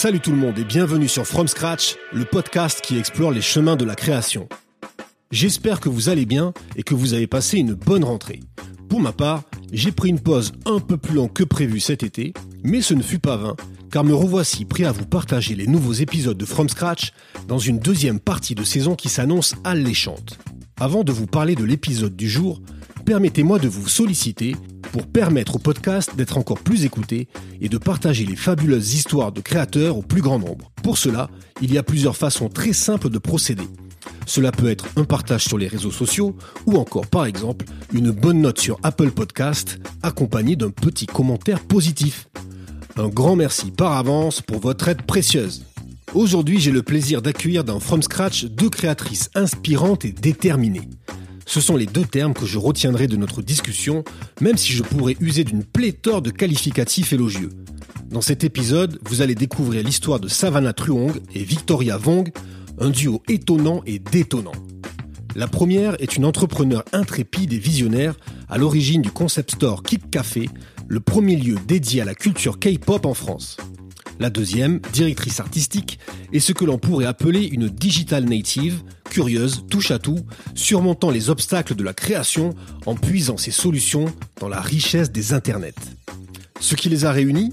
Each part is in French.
Salut tout le monde et bienvenue sur From Scratch, le podcast qui explore les chemins de la création. J'espère que vous allez bien et que vous avez passé une bonne rentrée. Pour ma part, j'ai pris une pause un peu plus longue que prévu cet été, mais ce ne fut pas vain, car me revoici prêt à vous partager les nouveaux épisodes de From Scratch dans une deuxième partie de saison qui s'annonce alléchante. Avant de vous parler de l'épisode du jour, permettez-moi de vous solliciter pour permettre au podcast d'être encore plus écouté et de partager les fabuleuses histoires de créateurs au plus grand nombre. Pour cela, il y a plusieurs façons très simples de procéder. Cela peut être un partage sur les réseaux sociaux ou encore par exemple une bonne note sur Apple Podcast accompagnée d'un petit commentaire positif. Un grand merci par avance pour votre aide précieuse. Aujourd'hui, j'ai le plaisir d'accueillir dans From Scratch deux créatrices inspirantes et déterminées. Ce sont les deux termes que je retiendrai de notre discussion, même si je pourrais user d'une pléthore de qualificatifs élogieux. Dans cet épisode, vous allez découvrir l'histoire de Savannah Truong et Victoria Vong, un duo étonnant et détonnant. La première est une entrepreneur intrépide et visionnaire à l'origine du concept store Kick Café, le premier lieu dédié à la culture K-pop en France. La deuxième, directrice artistique, est ce que l'on pourrait appeler une digital native, curieuse, touche à tout, surmontant les obstacles de la création en puisant ses solutions dans la richesse des internets. Ce qui les a réunis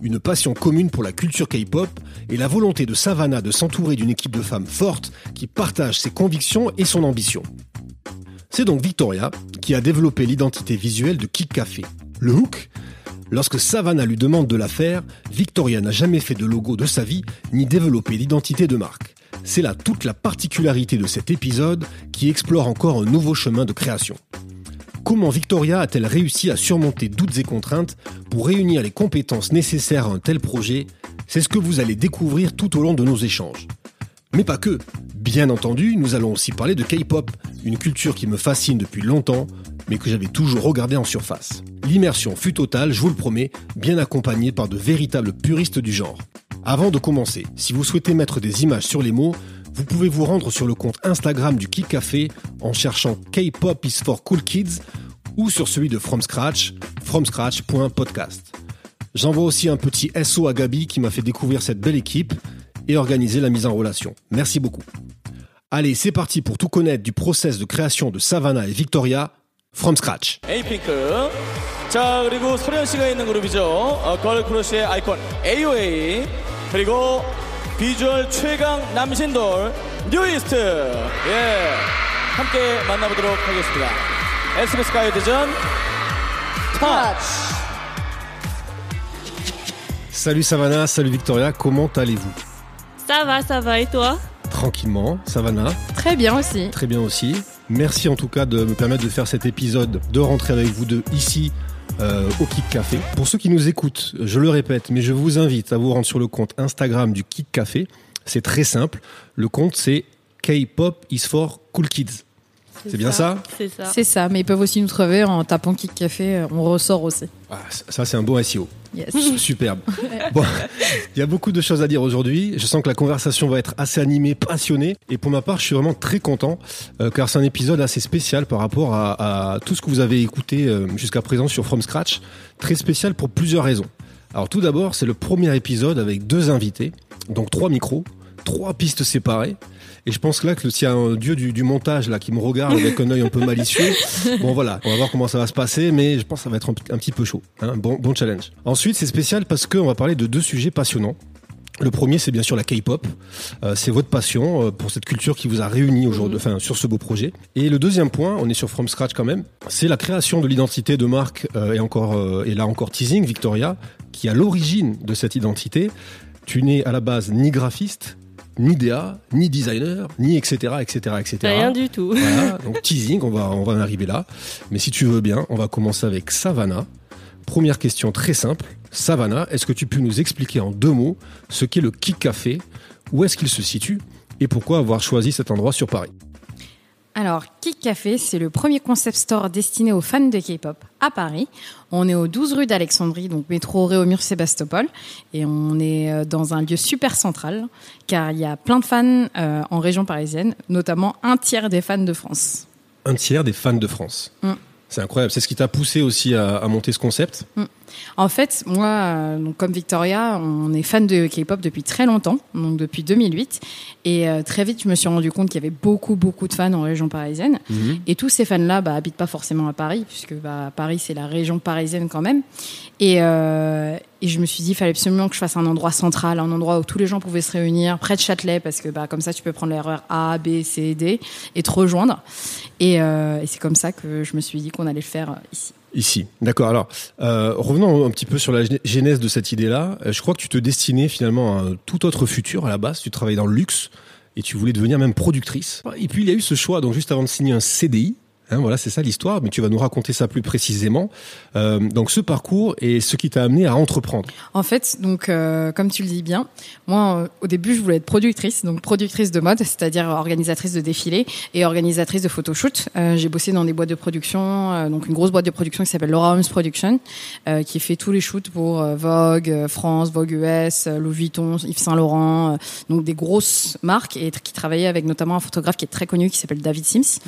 Une passion commune pour la culture K-pop et la volonté de Savannah de s'entourer d'une équipe de femmes fortes qui partagent ses convictions et son ambition. C'est donc Victoria qui a développé l'identité visuelle de Kick Café. Le hook Lorsque Savannah lui demande de la faire, Victoria n'a jamais fait de logo de sa vie ni développé l'identité de marque. C'est là toute la particularité de cet épisode qui explore encore un nouveau chemin de création. Comment Victoria a-t-elle réussi à surmonter doutes et contraintes pour réunir les compétences nécessaires à un tel projet? C'est ce que vous allez découvrir tout au long de nos échanges. Mais pas que. Bien entendu, nous allons aussi parler de K-pop, une culture qui me fascine depuis longtemps, mais que j'avais toujours regardé en surface. L'immersion fut totale, je vous le promets, bien accompagnée par de véritables puristes du genre. Avant de commencer, si vous souhaitez mettre des images sur les mots, vous pouvez vous rendre sur le compte Instagram du Kick Café en cherchant K-pop is for cool kids ou sur celui de From Scratch, fromscratch.podcast. J'envoie aussi un petit SO à Gabi qui m'a fait découvrir cette belle équipe et organiser la mise en relation. Merci beaucoup. Allez, c'est parti pour tout connaître du process de création de Savannah et Victoria from scratch. 에이핑크. 자 그리고 소련 씨가 있는 그룹이죠. 어, 걸 크러쉬의 아이콘 AOA 그리고 비주얼 최강 남신돌 뉴이스트 예 함께 만나보도록 하겠습니다. SBS 가요대전 타치. Salut Savannah, salut Victoria, comment allez-vous Ça va, ça va. Et toi Tranquillement, Savannah, Très bien aussi. très bien aussi. Merci en tout cas de me permettre de faire cet épisode, de rentrer avec vous deux ici euh, au Kick Café. Pour ceux qui nous écoutent, je le répète, mais je vous invite à vous rendre sur le compte Instagram du Kick Café. C'est très simple. Le compte c'est K-pop is for cool kids. C'est bien ça C'est ça. C'est ça, mais ils peuvent aussi nous trouver en tapant Kick Café, euh, on ressort aussi. Ah, Ça c'est un bon SEO. Yes. Superbe. Bon, il y a beaucoup de choses à dire aujourd'hui. Je sens que la conversation va être assez animée, passionnée. Et pour ma part, je suis vraiment très content euh, car c'est un épisode assez spécial par rapport à, à tout ce que vous avez écouté euh, jusqu'à présent sur From Scratch. Très spécial pour plusieurs raisons. Alors tout d'abord, c'est le premier épisode avec deux invités, donc trois micros, trois pistes séparées. Et je pense que là que s'il y a un dieu du, du montage là qui me regarde avec un œil un peu malicieux, bon voilà, on va voir comment ça va se passer, mais je pense que ça va être un, un petit peu chaud. Hein, bon, bon challenge. Ensuite, c'est spécial parce qu'on va parler de deux sujets passionnants. Le premier, c'est bien sûr la K-pop. Euh, c'est votre passion euh, pour cette culture qui vous a réunis aujourd'hui, enfin, sur ce beau projet. Et le deuxième point, on est sur From Scratch quand même, c'est la création de l'identité de marque euh, et encore et là encore teasing Victoria, qui est à l'origine de cette identité. Tu n'es à la base ni graphiste, ni DA, ni designer, ni etc etc etc. Rien du tout. Voilà, donc teasing, on va, on va en arriver là. Mais si tu veux bien, on va commencer avec Savannah. Première question très simple. Savannah, est-ce que tu peux nous expliquer en deux mots ce qu'est le Kick Café, où est-ce qu'il se situe? Et pourquoi avoir choisi cet endroit sur Paris? Alors, Kick Café, c'est le premier concept store destiné aux fans de K-pop à Paris. On est au 12 rue d'Alexandrie, donc métro Réaumur Sébastopol, et on est euh, dans un lieu super central, car il y a plein de fans euh, en région parisienne, notamment un tiers des fans de France. Un tiers des fans de France. Mm. C'est incroyable. C'est ce qui t'a poussé aussi à, à monter ce concept? En fait, moi, euh, donc, comme Victoria, on est fan de K-pop depuis très longtemps, donc depuis 2008. Et euh, très vite, je me suis rendu compte qu'il y avait beaucoup, beaucoup de fans en région parisienne. Et tous ces fans-là bah, habitent pas forcément à Paris, puisque bah, Paris, c'est la région parisienne quand même. Et, euh, et je me suis dit, il fallait absolument que je fasse un endroit central, un endroit où tous les gens pouvaient se réunir, près de Châtelet, parce que bah, comme ça, tu peux prendre l'erreur A, B, C, D, et te rejoindre. Et, euh, et c'est comme ça que je me suis dit qu'on allait le faire ici. Ici, d'accord. Alors, euh, revenons un petit peu sur la genèse de cette idée-là. Euh, Je crois que tu te destinais finalement à un tout autre futur à la base. Tu travaillais dans le luxe et tu voulais devenir même productrice. Et puis il y a eu ce choix, donc juste avant de signer un CDI. Hein, voilà, c'est ça l'histoire, mais tu vas nous raconter ça plus précisément. Euh, donc ce parcours et ce qui t'a amené à entreprendre. En fait, donc euh, comme tu le dis bien, moi euh, au début je voulais être productrice, donc productrice de mode, c'est-à-dire organisatrice de défilés et organisatrice de photoshoot. J'ai bossé dans des boîtes de production, donc une grosse boîte de production qui s'appelle Laura Holmes Production, qui fait tous les shoots pour Vogue France, Vogue US, Louis Vuitton, Yves Saint Laurent, donc des grosses marques et qui travaillait avec notamment un photographe qui est très connu qui s'appelle David Sims.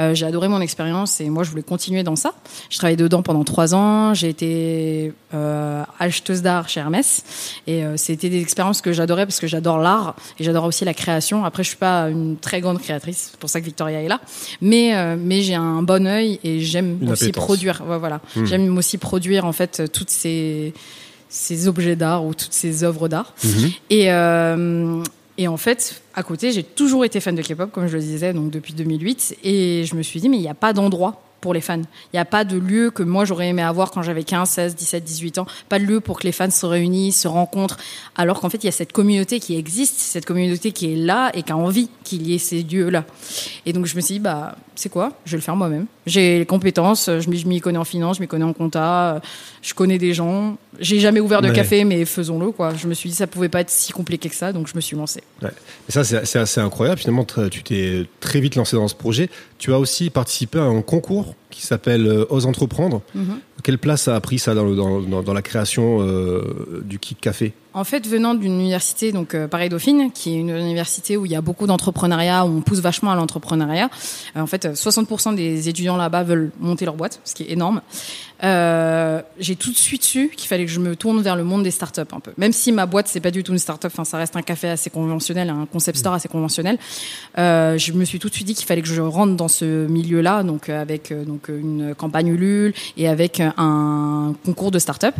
Euh, j'ai adoré mon expérience et moi je voulais continuer dans ça. Je travaillé dedans pendant trois ans. J'ai été euh, acheteuse d'art chez Hermès et euh, c'était des expériences que j'adorais parce que j'adore l'art et j'adore aussi la création. Après je suis pas une très grande créatrice, c'est pour ça que Victoria est là, mais euh, mais j'ai un bon œil et j'aime aussi appétence. produire. Ouais, voilà, j'aime aussi produire en fait toutes ces ces objets d'art ou toutes ces œuvres d'art. Et, euh, et en fait, à côté, j'ai toujours été fan de K-pop, comme je le disais, donc depuis 2008. Et je me suis dit, mais il n'y a pas d'endroit pour les fans. Il n'y a pas de lieu que moi j'aurais aimé avoir quand j'avais 15, 16, 17, 18 ans. Pas de lieu pour que les fans se réunissent, se rencontrent. Alors qu'en fait, il y a cette communauté qui existe, cette communauté qui est là et qui a envie qu'il y ait ces lieux-là. Et donc je me suis dit, bah, c'est quoi? Je vais le faire moi-même. J'ai les compétences, je m'y connais en finance, je m'y connais en compta, euh, je connais des gens. J'ai jamais ouvert de Ouais. café, mais faisons-le, quoi. Je me suis dit, ça pouvait pas être si compliqué que ça, donc je me suis lancée. Ouais. Et ça, c'est assez incroyable. Finalement, tu t'es très vite lancé dans ce projet. Tu as aussi participé à un concours qui s'appelle euh, Ose entreprendre. Quelle place a pris ça dans, la création euh, du Kick Café? En fait, venant d'une université, donc euh, Paris Dauphine, qui est une université où il y a beaucoup d'entrepreneuriat, où on pousse vachement à l'entrepreneuriat. euh, en fait, euh, 60% des étudiants là-bas veulent monter leur boîte, ce qui est énorme. Euh, j'ai tout de suite su qu'il fallait que je me tourne vers le monde des startups un peu. Même si ma boîte c'est pas du tout une startup, ça reste un café assez conventionnel, un concept store assez conventionnel. Euh, je me suis tout de suite dit qu'il fallait que je rentre dans ce milieu-là, donc euh, avec euh, donc euh, une campagne Ulule et avec euh, un concours de start-up.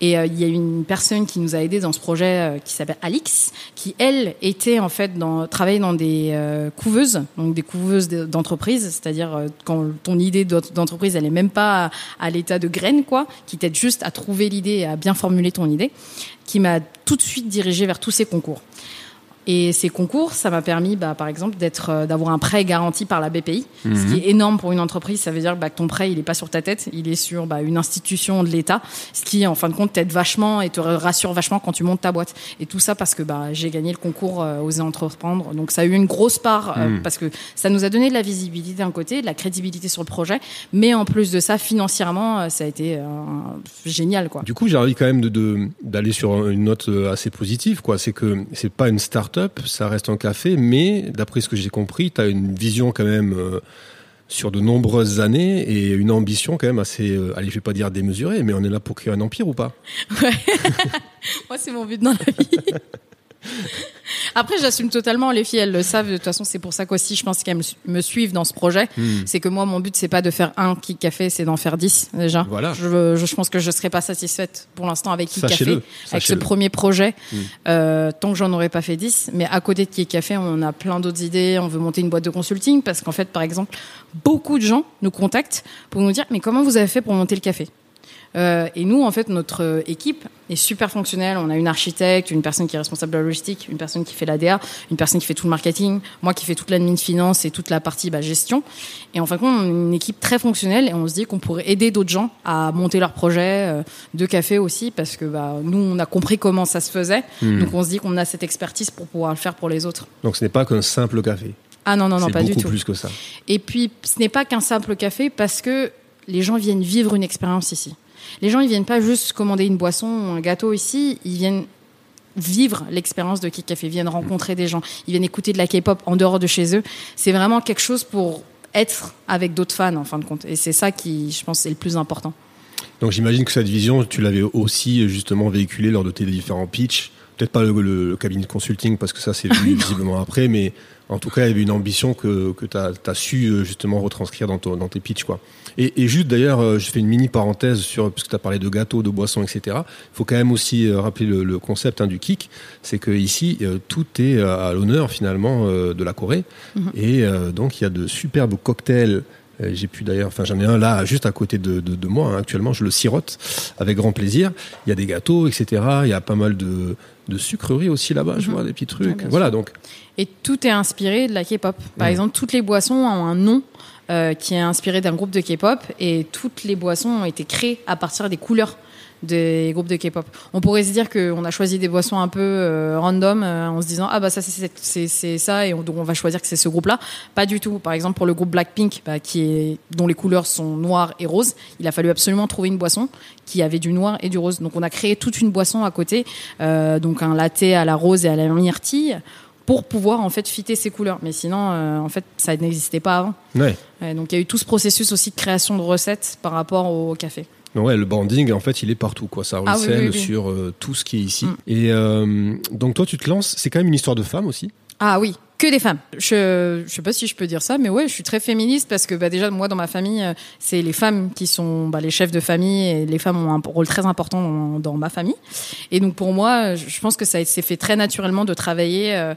Et euh, il y a une personne qui nous a aidé dans ce projet euh, qui s'appelle Alix, qui elle était en fait dans travaillait dans des euh, couveuses, donc des couveuses de- d'entreprise, c'est-à-dire euh, quand ton idée d'ent- d'entreprise elle est même pas à, l'état de graine quoi, qui t'aide juste à trouver l'idée et à bien formuler ton idée, qui m'a tout de suite dirigé vers tous ces concours. Et ces concours, ça m'a permis, bah, par exemple, d'être, euh, d'avoir un prêt garanti par la BPI, ce qui est énorme pour une entreprise. Ça veut dire bah, que ton prêt, il est pas sur ta tête, il est sur bah, une institution de l'État, ce qui, en fin de compte, t'aide vachement et te rassure vachement quand tu montes ta boîte. Et tout ça parce que bah, j'ai gagné le concours euh, Oser entreprendre. Donc ça a eu une grosse part euh, parce que ça nous a donné de la visibilité d'un côté, de la crédibilité sur le projet, mais en plus de ça, financièrement, euh, ça a été euh, génial, quoi. Du coup, j'ai envie quand même de- d'aller sur une note assez positive. quoi. C'est que c'est pas une ça reste un café, mais d'après ce que j'ai compris, tu as une vision quand même euh, sur de nombreuses années et une ambition quand même assez, euh, allez, je vais pas dire démesurée, mais on est là pour créer un empire ou pas? Moi, c'est mon but dans la vie. Après, j'assume totalement. Les filles, elles le savent. De toute façon, c'est pour ça qu'aussi, je pense qu'elles me, su- me suivent dans ce projet. C'est que moi, mon but, c'est pas de faire un kick café, c'est d'en faire dix déjà. Voilà. Je, veux- je, je pense que je serais pas satisfaite pour l'instant avec kick café, avec ce premier projet. Euh, tant que j'en aurais pas fait 10 Mais à côté de kick café, on a plein d'autres idées. On veut monter une boîte de consulting parce qu'en fait, par exemple, beaucoup de gens nous contactent pour nous dire mais comment vous avez fait pour monter le café? Euh, et nous, en fait, notre équipe est super fonctionnelle. On a une architecte, une personne qui est responsable de la logistique, une personne qui fait l'ADA, une personne qui fait tout le marketing, moi qui fais toute l'admin finance et toute la partie bah, gestion. Et en fin de compte, on est une équipe très fonctionnelle et on se dit qu'on pourrait aider d'autres gens à monter leur projet euh, de café aussi parce que bah, nous, on a compris comment ça se faisait. Donc on se dit qu'on a cette expertise pour pouvoir le faire pour les autres. Donc ce n'est pas qu'un simple café. Ah non, non, non, C'est pas du beaucoup tout. plus que ça. Et puis, ce n'est pas qu'un simple café parce que les gens viennent vivre une expérience ici. Les gens, ils viennent pas juste commander une boisson ou un gâteau ici, ils viennent vivre l'expérience de Kick Café, ils viennent rencontrer des gens, ils viennent écouter de la K-pop en dehors de chez eux. C'est vraiment quelque chose pour être avec d'autres fans, en fin de compte. Et c'est ça qui, je pense, est le plus important. Donc j'imagine que cette vision, tu l'avais aussi justement véhiculée lors de tes différents pitchs. Peut-être pas le, le- le cabinet de consulting parce que ça c'est venu visiblement après, mais en tout cas il y avait une ambition que, que tu as, su euh, justement retranscrire dans, ton- dans tes pitchs. Quoi. Et, et juste d'ailleurs, euh, je fais une mini parenthèse sur, parce que tu as parlé de gâteaux, de boissons, etc. Il faut quand même aussi euh, rappeler le, le concept hein, du kick, c'est que ici tout est à l'honneur finalement de la Corée. Et euh, donc il y a de superbes cocktails J'ai pu d'ailleurs, enfin j'en ai un là juste à côté de, de, de moi hein, actuellement, je le sirote avec grand plaisir. Il y a des gâteaux, etc. Il y a pas mal de, de sucreries aussi là-bas, je Mhm. vois des petits trucs. bien voilà donc. Et tout est inspiré de la K-pop. Par Ouais. exemple, toutes les boissons ont un nom euh, qui est inspiré d'un groupe de K-pop et toutes les boissons ont été créées à partir des couleurs des groupes de K-pop. On pourrait se dire qu'on a choisi des boissons un peu euh, random euh, en se disant ah bah ça c'est- ça et on, donc on va choisir que c'est ce groupe-là. Pas du tout. Par exemple pour le groupe Blackpink bah, qui est dont les couleurs sont noires et roses, il a fallu absolument trouver une boisson qui avait du noir et du rose. Donc on a créé toute une boisson à côté, euh, donc un latte à la rose et à la myrtille pour pouvoir en fait fitter ces couleurs. Mais sinon, euh, en fait, ça n'existait pas avant. Ouais. Ouais, donc il y a eu tout ce processus aussi de création de recettes par rapport au café. Ouais, le branding, en fait, il est partout, quoi. Ça Ah oui, ruisselle oui, oui. sur euh, tout ce qui est ici. Mm. Et euh, donc, toi, tu te lances. C'est quand même une histoire de femme aussi. Ah oui, que des femmes. Je je sais pas si je peux dire ça, mais ouais, je suis très féministe parce que bah, déjà moi dans ma famille, euh, c'est les femmes qui sont bah, les chefs de famille et les femmes ont un rôle très important dans, dans ma famille. Et donc pour moi, je je pense que ça s'est fait très naturellement de travailler. euh,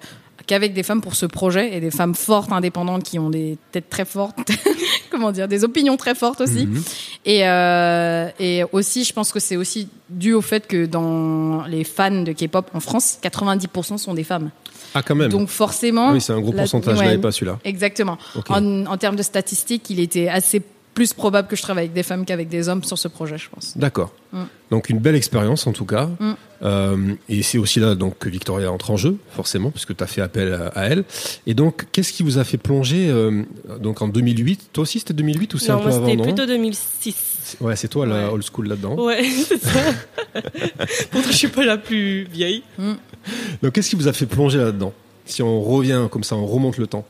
qu'avec des femmes pour ce projet et des femmes fortes, indépendantes, qui ont des têtes très fortes, comment dire, des opinions très fortes aussi. Mhm. Et, euh, et aussi, je pense que c'est aussi dû au fait que dans les fans de K-pop en France, 90% sont des femmes. Ah, quand même. Donc forcément, oui, c'est un gros la- pourcentage. ouais. Je l'avais pas celui-là. exactement. En termes de statistiques, il était assez plus probable que je travaille avec des femmes qu'avec des hommes sur ce projet, je pense. D'accord. Mm. Donc une belle expérience en tout cas. Mm. Euh, et c'est aussi là donc que Victoria entre en jeu, forcément, puisque tu as fait appel à, à elle. Et donc, qu'est-ce qui vous a fait plonger euh, donc en 2008 Toi aussi, c'était 2008 ou c'est un peu avant c'était plutôt 2006. C'est- Ouais, c'est toi la Ouais. old school là-dedans. Ouais, c'est ça. Pourtant, je suis pas la plus vieille. Donc, qu'est-ce qui vous a fait plonger là-dedans? Si on revient comme ça, on remonte le temps.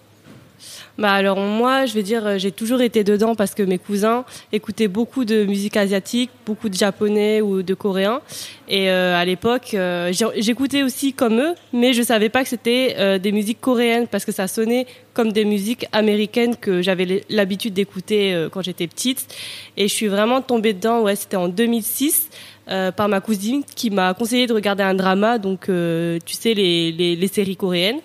Bah alors moi, je vais dire, euh, j'ai toujours été dedans parce que mes cousins écoutaient beaucoup de musique asiatique, beaucoup de japonais ou de coréen. Et euh, à l'époque, euh, j'écoutais aussi comme eux, mais je savais pas que c'était euh, des musiques coréennes parce que ça sonnait comme des musiques américaines que j'avais l'habitude d'écouter euh, quand j'étais petite. Et je suis vraiment tombée dedans. Ouais, c'était en 2006. Euh, par ma cousine qui m'a conseillé de regarder un drama, donc euh, tu sais les, les, les séries coréennes.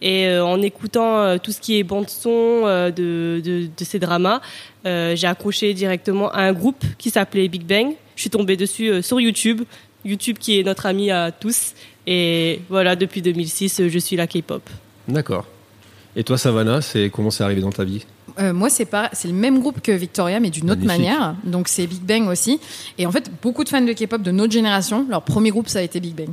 Et euh, en écoutant tout ce qui est bande son de, de, de ces dramas, j'ai accroché directement à un groupe qui s'appelait Big Bang. Je suis tombée dessus sur YouTube, YouTube qui est notre ami à tous. Et voilà, depuis 2006, euh, je suis la K-pop. D'accord. Et toi, Savannah, c'est comment c'est arrivé dans ta vie? Euh, moi, c'est pas, c'est le même groupe que Victoria, mais d'une autre Magnifique. manière. Donc, c'est Big Bang aussi. Et en fait, beaucoup de fans de K-pop de notre génération, leur premier groupe, ça a été Big Bang.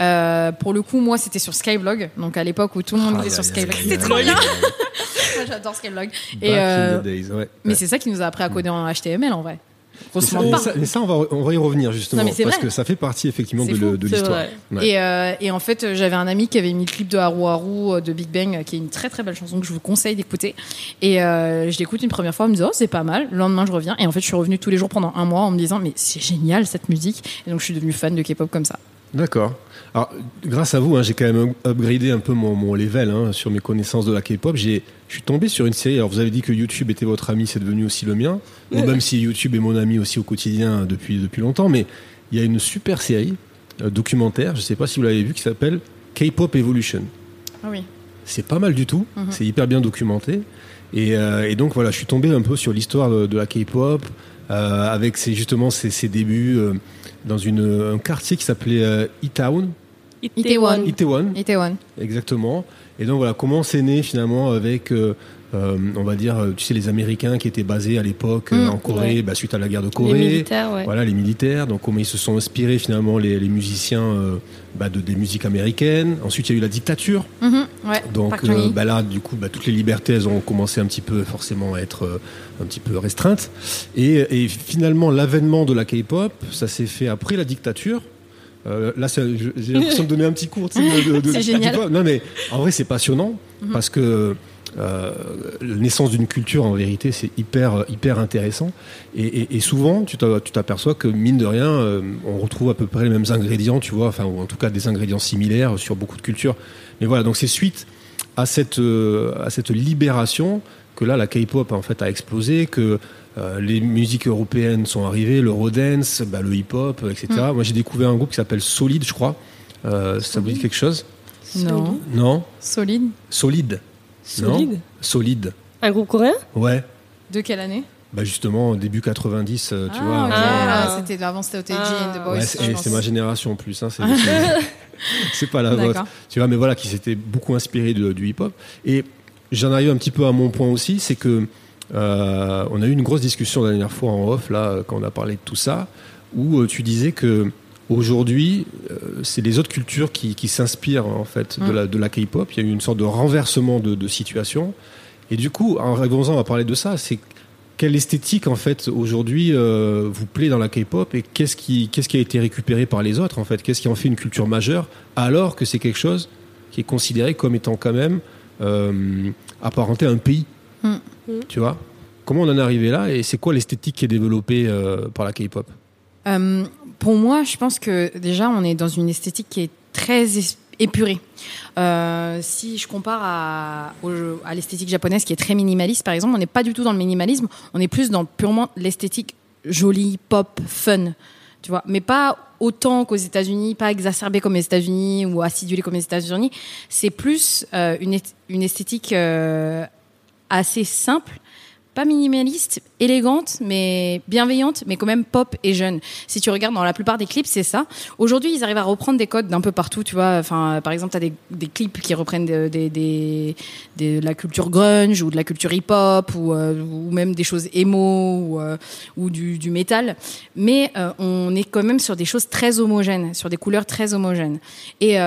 Euh, pour le coup, moi, c'était sur Skyblog. Donc, à l'époque où tout le monde Ah, était sur Skyblog. C'était trop bien. Moi, j'adore Skyblog. Et, euh, days, ouais. mais c'est ça qui nous a appris à coder en HTML, en vrai. Mais ça, ment mais pas. ça- mais ça, on va, on va y revenir justement, Non, parce que ça fait partie effectivement de, l'histoire. vrai. Ouais. Et, euh, et en fait, j'avais un ami qui avait mis le clip de Haru Haru euh, de Big Bang, qui est une très très belle chanson que je vous conseille d'écouter. Et euh, je l'écoute une première fois en me disant, oh, c'est pas mal. Le lendemain, je reviens. Et en fait, je suis revenue tous les jours pendant un mois en me disant, mais c'est génial cette musique. Et donc, je suis devenue fan de K-pop comme ça. D'accord. Alors, grâce à vous, hein, j'ai quand même upgradé un peu mon, mon level hein, sur mes connaissances de la K-pop. J'ai- Je suis tombé sur une série. Alors, vous avez dit que YouTube était votre ami, c'est devenu aussi le mien. Ou même si YouTube est mon ami aussi au quotidien depuis, depuis longtemps. Mais il y a une super série euh, documentaire, je ne sais pas si vous l'avez vu, qui s'appelle K-Pop Evolution. Ah oui. C'est pas mal du tout. Mhm. C'est hyper bien documenté. Et, euh, et donc voilà, je suis tombé un peu sur l'histoire de, de la K-pop euh, avec ses, justement ses, ses débuts euh, dans une, un quartier qui s'appelait euh, E-Town. Itaewon. Itaewon, Itaewon. exactement. Et donc voilà, comment c'est né finalement avec, euh, on va dire, euh, tu sais, les Américains qui étaient basés à l'époque euh, Mm, en Corée, ouais. bah, suite à la guerre de Les Corée. militaires, ouais. Voilà, les militaires. Donc, comment ils se sont inspirés finalement les, les musiciens euh, bah, de des musiques américaines. Ensuite, il y a eu la dictature. Mhm, ouais. Donc euh, bah là, du coup, bah, toutes les libertés, elles ont commencé un petit peu, forcément, à être un petit peu restreintes. Et, et finalement, l'avènement de la K-pop, ça s'est fait après la dictature. Euh, là, j'ai l'impression de donner un petit cours. tu sais, de- de- de- C'est génial. K-pop. Non, mais en vrai, c'est passionnant Mhm. parce que euh, la naissance d'une culture, en vérité, c'est hyper, hyper intéressant. Et, et- et souvent, tu t'a- tu t'aperçois que mine de rien, euh, on retrouve à peu près les mêmes ingrédients, tu vois, enfin, ou en tout cas des ingrédients similaires sur beaucoup de cultures. Mais voilà, donc c'est suite à cette, euh, à cette libération que là, la K-pop en fait a explosé, que les musiques européennes sont arrivées, l'eurodance, bah, le hip-hop, etc. Mm. Moi, j'ai découvert un groupe qui s'appelle Solid, je crois. Ça vous dit quelque chose? Non. Non? Solide. Solide. Non Solide. Solide. Un groupe coréen Ouais. De quelle année Bah justement, début 90, euh, tu ah, vois. ok. euh, Ah. Ah, c'était avant, c'était OTG Ah. and The Boys. ouais, je c'est ma génération en plus. Hein, c'est pas la vôtre. Tu vois, mais voilà, qui s'était beaucoup inspiré de- du hip-hop. Et j'en arrive un petit peu à mon point aussi, c'est que euh, on a eu une grosse discussion la dernière fois en off, là, quand on a parlé de tout ça, où euh, tu disais que aujourd'hui, euh, c'est les autres cultures qui, qui s'inspirent en fait de Mm. la, de la K-pop. Il y a eu une sorte de renversement de, de situation. Et du coup, en revenant à parler de ça, c'est quelle esthétique en fait aujourd'hui euh, vous plaît dans la K-pop et qu'est-ce qui, qu'est-ce qui a été récupéré par les autres en fait? Qu'est-ce qui en fait une culture majeure alors que c'est quelque chose qui est considéré comme étant quand même euh, apparenté à un pays? Mm. Tu vois? Comment on en est arrivé là et c'est quoi l'esthétique qui est développée euh, par la K-pop? Euh, pour moi, je pense que déjà, on est dans une esthétique qui est très épurée. Euh, si je compare à, l'esthétique japonaise qui est très minimaliste, par exemple, on n'est pas du tout dans le minimalisme, on est plus dans purement l'esthétique jolie, pop, fun. Tu vois, mais pas autant qu'aux États-Unis, pas exacerbé comme les États-Unis ou acidulé comme les États-Unis. C'est plus euh, une esthétique euh, assez simple, pas minimaliste, élégante, mais bienveillante, mais quand même pop et jeune. Si tu regardes dans la plupart des clips, c'est ça. Aujourd'hui, ils arrivent à reprendre des codes d'un peu partout, tu vois. Enfin, par exemple, tu as des, des clips qui reprennent de, la culture grunge ou de la culture hip-hop ou, euh, même des choses emo ou, euh, du, métal. Mais euh, on est quand même sur des choses très homogènes, sur des couleurs très homogènes. Et,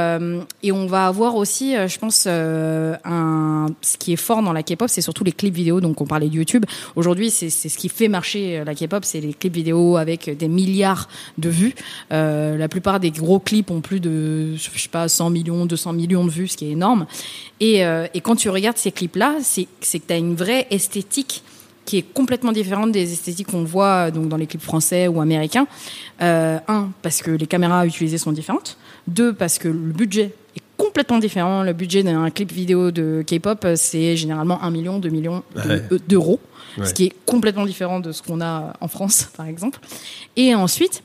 on va avoir aussi, je pense, ce qui est fort dans la K-pop, c'est surtout les clips vidéo. Donc, on parlait de YouTube. Aujourd'hui, c'est ce qui fait marcher euh, la K-pop, c'est les clips vidéo avec des milliards de vues. Euh, la plupart des gros clips ont plus de, je sais pas, 100 millions, 200 millions de vues, ce qui est énorme. Et, euh, et quand tu regardes ces clips-là, c'est que tu as une vraie esthétique qui est complètement différente des esthétiques qu'on voit donc dans les clips français ou américains. Euh, un, parce que les caméras utilisées sont différentes. Deux, parce que le budget est complètement différent. Le budget d'un clip vidéo de K-pop, c'est généralement 1 million, 2 millions Ouais. d'euros, Ouais. ce qui est complètement différent de ce qu'on a en France, par exemple. Et ensuite,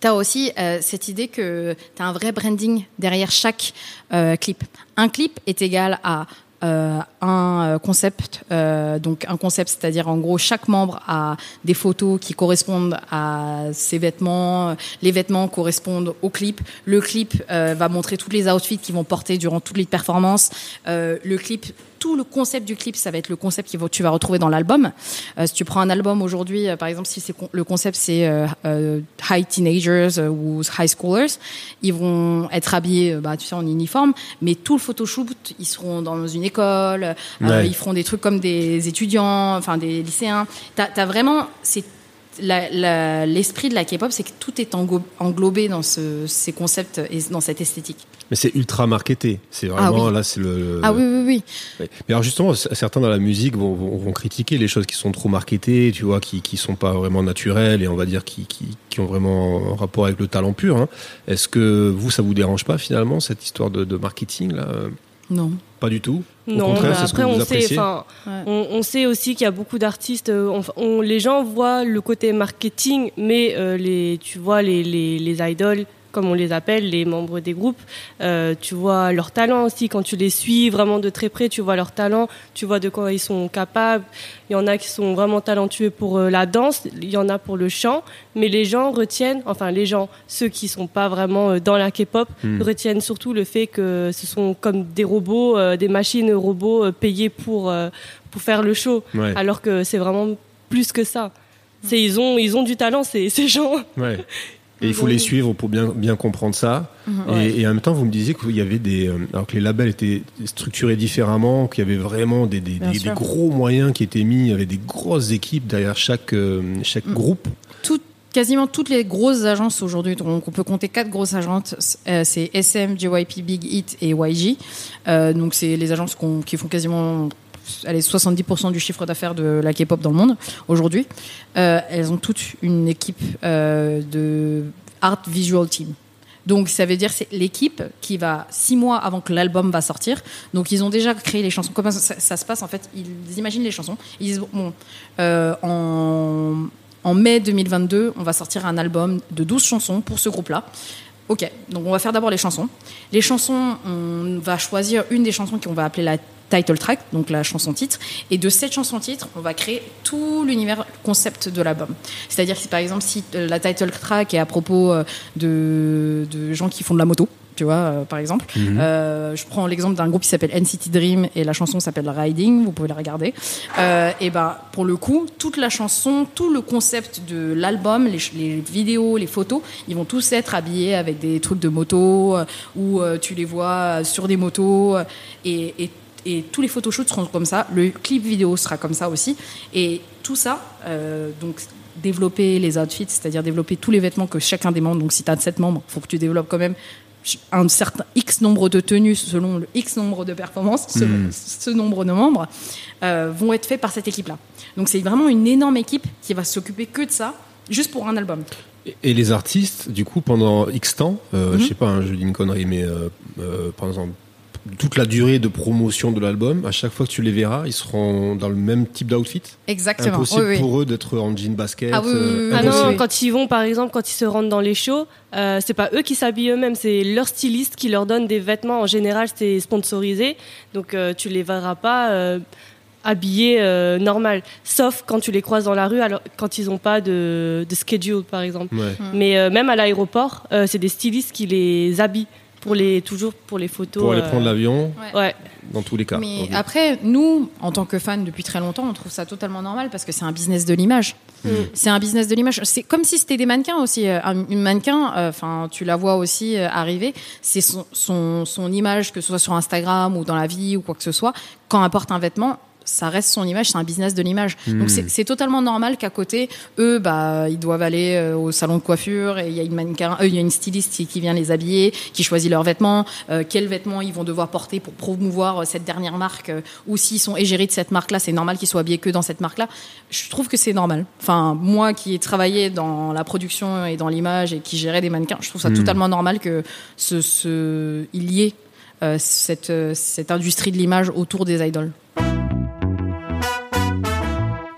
tu as aussi euh, cette idée que tu as un vrai branding derrière chaque euh, clip. Un clip est égal à euh, un concept, euh, donc un concept, c'est-à-dire en gros chaque membre a des photos qui correspondent à ses vêtements, les vêtements correspondent au clip, le clip euh, va montrer tous les outfits qu'ils vont porter durant toutes les performances, le clip, tout le concept du clip, ça va être le concept que tu vas retrouver dans l'album. Euh, si tu prends un album aujourd'hui, euh, par exemple, si c'est le concept c'est euh, high teenagers ou high schoolers, ils vont être habillés, bah, tu sais, en uniforme, mais tout le photoshoot, ils seront dans une école, Ouais. ils feront des trucs comme des étudiants, enfin des lycéens. T'as as vraiment, c'est l'esprit de la K-pop, c'est que tout est englobé dans ce- ces concepts et dans cette esthétique. Mais c'est ultra marketé. C'est Ah vraiment oui. là, c'est le. Ah oui, oui, oui. Mais alors justement, certains dans la musique vont, vont, vont critiquer les choses qui sont trop marketées, tu vois, qui qui sont pas vraiment naturelles et on va dire qui qui, qui ont vraiment un rapport avec le talent pur. hein. Est-ce que vous, ça vous dérange pas finalement cette histoire de, de marketing là euh, Non. Pas du tout. Au Non, contraire, mais c'est ce que après vous on sait, appréciez. enfin, Ouais. on, on sait aussi qu'il y a beaucoup d'artistes. euh, on- on- les gens voient le côté marketing, mais euh, les, tu vois, les, les, les idoles comme on les appelle, les membres des groupes. Euh, tu vois leur talent aussi quand tu les suis vraiment de très près. Tu vois leur talent, tu vois de quoi ils sont capables. Il y en a qui sont vraiment talentueux pour euh, la danse, il y en a pour le chant, mais les gens retiennent, enfin les gens, ceux qui sont pas vraiment euh, dans la K-pop, Hmm. retiennent surtout le fait que ce sont comme des robots, euh, des machines robots euh, payées pour pour faire le show, Ouais. alors que c'est vraiment plus que ça. C'est ils ont ils ont du talent ces ces gens. Ouais. Et il faut les suivre pour bien, bien comprendre ça. Et, et en même temps, vous me disiez qu'il y avait des. euh, Alors que les labels étaient structurés différemment, qu'il y avait vraiment des, des, gros moyens qui étaient mis, il y avait des grosses équipes derrière chaque, euh, chaque groupe. Tout- quasiment toutes les grosses agences aujourd'hui, donc on peut compter quatre grosses agences, euh, c'est SM, JYP, Big Hit et YG. Euh, donc c'est les agences qui font quasiment allez, 70% du chiffre d'affaires de la K-pop dans le monde aujourd'hui. Euh, elles ont toutes une équipe euh, de art visual team. Donc ça veut dire c'est l'équipe qui va six mois avant que l'album va sortir. Donc ils ont déjà créé les chansons. Comment ça, se passe en fait? Ils imaginent les chansons. Ils disent bon euh, en en mai 2022, on va sortir un album de 12 chansons pour ce groupe-là. Ok, donc on va faire d'abord les chansons. Les chansons, on va choisir une des chansons qu'on va appeler la title track, donc la chanson titre. Et de cette chanson titre, on va créer tout l'univers concept de l'album. C'est-à-dire que par exemple, si euh, la title track est à propos euh, de, de gens qui font de la moto, tu vois, euh, par exemple. Euh, je prends l'exemple d'un groupe qui s'appelle NCT Dream et la chanson s'appelle Riding, vous pouvez la regarder. Euh, et ben, pour le coup, toute la chanson, tout le concept de l'album, les, vidéos, les photos, ils vont tous être habillés avec des trucs de moto où tu les vois sur des motos et, et et tous les photoshoots seront comme ça, le clip vidéo sera comme ça aussi, et tout ça, euh, donc développer les outfits, c'est-à-dire développer tous les vêtements que chacun des membres, donc si tu as 7 membres, il faut que tu développes quand même un certain X nombre de tenues selon le X nombre de performances, ce, ce nombre de membres, euh, vont être faits par cette équipe-là. Donc c'est vraiment une énorme équipe qui va s'occuper que de ça, juste pour un album. Et- les artistes, du coup, pendant X temps, euh, Mhm. je sais pas, hein, je dis une connerie, mais euh, par exemple, toute la durée de promotion de l'album, à chaque fois que tu les verras, ils seront dans le même type d'outfit. Exactement. Impossible Oui, oui. pour eux d'être en jean basket. Ah oui, oui, euh, Ah non, quand ils vont, par exemple, quand ils se rendent dans les shows, euh, c'est pas eux qui s'habillent eux-mêmes, c'est leur styliste qui leur donne des vêtements. En général, c'est sponsorisé, donc euh, tu les verras pas euh, habillés euh, normal, sauf quand tu les croises dans la rue, alors quand ils ont pas de, de schedule, par exemple. Ouais. Mais euh, même à l'aéroport, euh, c'est des stylistes qui les habillent pour les toujours pour les photos. Pour aller euh, prendre l'avion, Ouais. dans tous les cas. Mais après, nous, en tant que fans depuis très longtemps, on trouve ça totalement normal parce que c'est un business de l'image. C'est un business de l'image. C'est comme si c'était des mannequins aussi. Euh, un- Une mannequin, euh, enfin, tu la vois aussi euh, arriver. C'est son, son, son image, que ce soit sur Instagram ou dans la vie ou quoi que ce soit. Quand elle porte un vêtement, ça reste son image, c'est un business de l'image. Donc c'est totalement normal qu'à côté, eux, bah, ils doivent aller euh, au salon de coiffure et il y a une mannequin, euh, il y a une styliste qui- vient les habiller, qui choisit leurs vêtements, euh, quels vêtements ils vont devoir porter pour promouvoir cette dernière marque, ou s'ils sont égéries de cette marque-là, c'est normal qu'ils soient habillés que dans cette marque-là. Je trouve que c'est normal. Enfin, moi qui ai travaillé dans la production et dans l'image et qui gérait des mannequins, je trouve ça totalement normal que ce, ce, il y ait euh, cette, cette industrie de l'image autour des idoles.